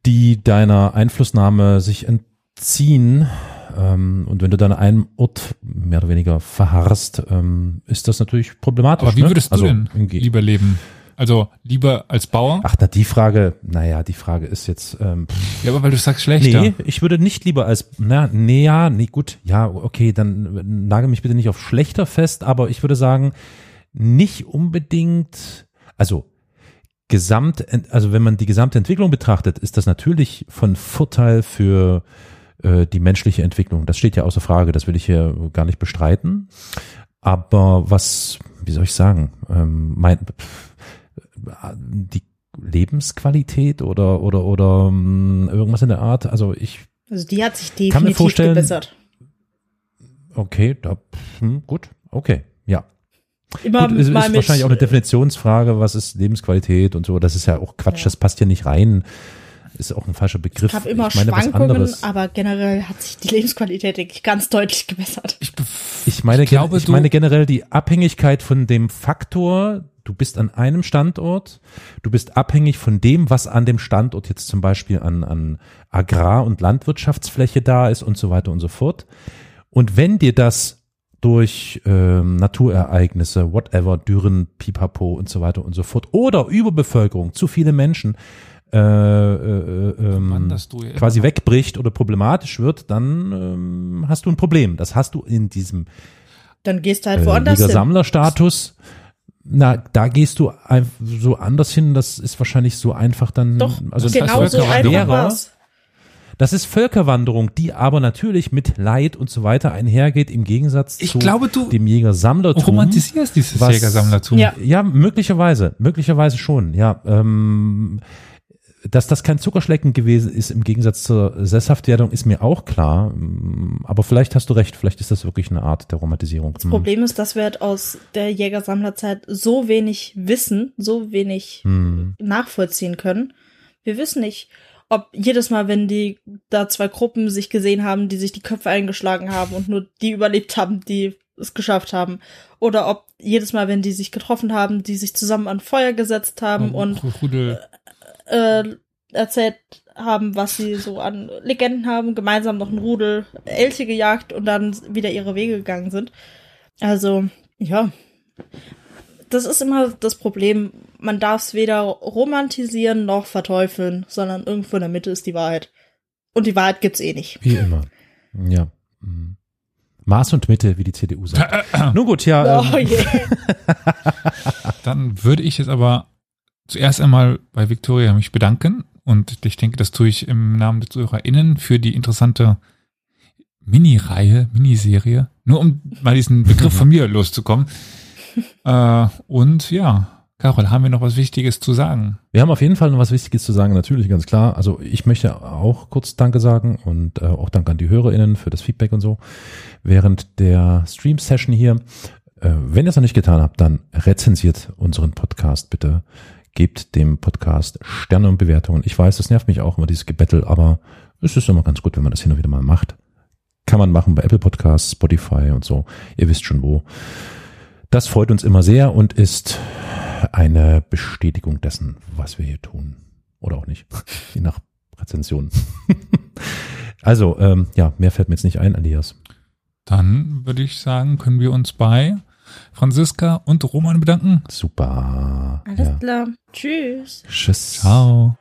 die deiner Einflussnahme sich entziehen. Ähm, und wenn du dann an einem Ort mehr oder weniger verharrst, ähm, ist das natürlich problematisch. aber wie ne? würdest du also, denn lieber leben? Also lieber als Bauer? Ach, na, die Frage, naja, die Frage ist jetzt, ähm, Ja, aber weil du sagst schlechter. nee, ich würde nicht lieber als, na, nee, ja, nee, gut, ja, okay, dann nagel mich bitte nicht auf schlechter fest, aber ich würde sagen, nicht unbedingt, also gesamt, also wenn man die gesamte Entwicklung betrachtet, ist das natürlich von Vorteil für äh, die menschliche Entwicklung. Das steht ja außer Frage, das will ich hier gar nicht bestreiten. Aber was, wie soll ich sagen, ähm, mein, pff, die Lebensqualität oder oder oder ähm, irgendwas in der Art. Also ich, Also die hat sich Kann mir definitiv vorstellen- gebessert. okay, da, hm, gut, okay, ja. Immer Gut, es ist mit, wahrscheinlich auch eine Definitionsfrage, was ist Lebensqualität und so. Das ist ja auch Quatsch, Ja. das passt ja nicht rein. Ist auch ein falscher Begriff. Es gab immer ich meine Schwankungen, aber generell hat sich die Lebensqualität denke ich, ganz deutlich gebessert. Ich, Ich meine, ich glaube, ich meine generell die Abhängigkeit von dem Faktor, du bist an einem Standort, du bist abhängig von dem, was an dem Standort jetzt zum Beispiel an, an Agrar- und Landwirtschaftsfläche da ist und so weiter und so fort. Und wenn dir das durch ähm, Naturereignisse, whatever, Dürren, Pipapo und so weiter und so fort, oder Überbevölkerung, zu viele Menschen, äh, äh, ähm, du ja quasi wegbricht oder problematisch wird, dann ähm, hast du ein Problem. Das hast du in diesem Dann gehst du halt äh, woanders hin. Sammlerstatus. Na, da gehst du so anders hin, das ist wahrscheinlich so einfach dann. Doch, also das heißt, genau so Völkerwanderung einfach war's. Das ist Völkerwanderung, die aber natürlich mit Leid und so weiter einhergeht, im Gegensatz Ich zu glaube, du dem Jäger-Sammlertum. romantisierst dieses was- Jägersammlertum. Ja. Ja, möglicherweise, möglicherweise schon, ja. Ähm, dass das kein Zuckerschlecken gewesen ist im Gegensatz zur Sesshaftwerdung, ist mir auch klar. Aber vielleicht hast du recht, vielleicht ist das wirklich eine Art der Romantisierung. Das Problem ist, dass wir halt aus der Jägersammlerzeit so wenig wissen, so wenig Hm. nachvollziehen können. Wir wissen nicht, ob jedes Mal, wenn die da zwei Gruppen sich gesehen haben, die sich die Köpfe eingeschlagen haben und nur die überlebt haben, die es geschafft haben. Oder ob jedes Mal, wenn die sich getroffen haben, die sich zusammen an Feuer gesetzt haben und Rudel. Äh, erzählt haben, was sie so an Legenden haben, gemeinsam noch ein Rudel Elche gejagt und dann wieder ihre Wege gegangen sind. Also, ja. Das ist immer das Problem. Man darf es weder romantisieren noch verteufeln, sondern irgendwo in der Mitte ist die Wahrheit. Und die Wahrheit gibt's eh nicht. Wie immer. Ja. Mhm. Maß und Mitte, wie die CDU sagt. Nun gut, ja. Oh Ähm, je. Dann würde ich jetzt aber zuerst einmal bei Victoria mich bedanken und ich denke, das tue ich im Namen der ZuhörerInnen für die interessante Mini-Reihe, Miniserie, nur um mal diesen Begriff von mir loszukommen. äh, und ja, Carol, haben wir noch was Wichtiges zu sagen? Wir haben auf jeden Fall noch was Wichtiges zu sagen, natürlich, ganz klar. Also ich möchte auch kurz Danke sagen und äh, auch Dank an die HörerInnen für das Feedback und so. Während der Stream-Session hier, äh, wenn ihr es noch nicht getan habt, dann rezensiert unseren Podcast bitte. Gebt dem Podcast Sterne und Bewertungen. Ich weiß, das nervt mich auch immer, dieses Gebettel, aber es ist immer ganz gut, wenn man das hin und wieder mal macht. Kann man machen bei Apple Podcasts, Spotify und so. Ihr wisst schon wo. Das freut uns immer sehr und ist eine Bestätigung dessen, was wir hier tun. Oder auch nicht. Je nach Rezension. also, ähm, ja, mehr fällt mir jetzt nicht ein, Elias. Dann würde ich sagen, können wir uns bei Franziska und Roman bedanken. Super. Alles ja. klar. Tschüss. Tschüss. Ciao.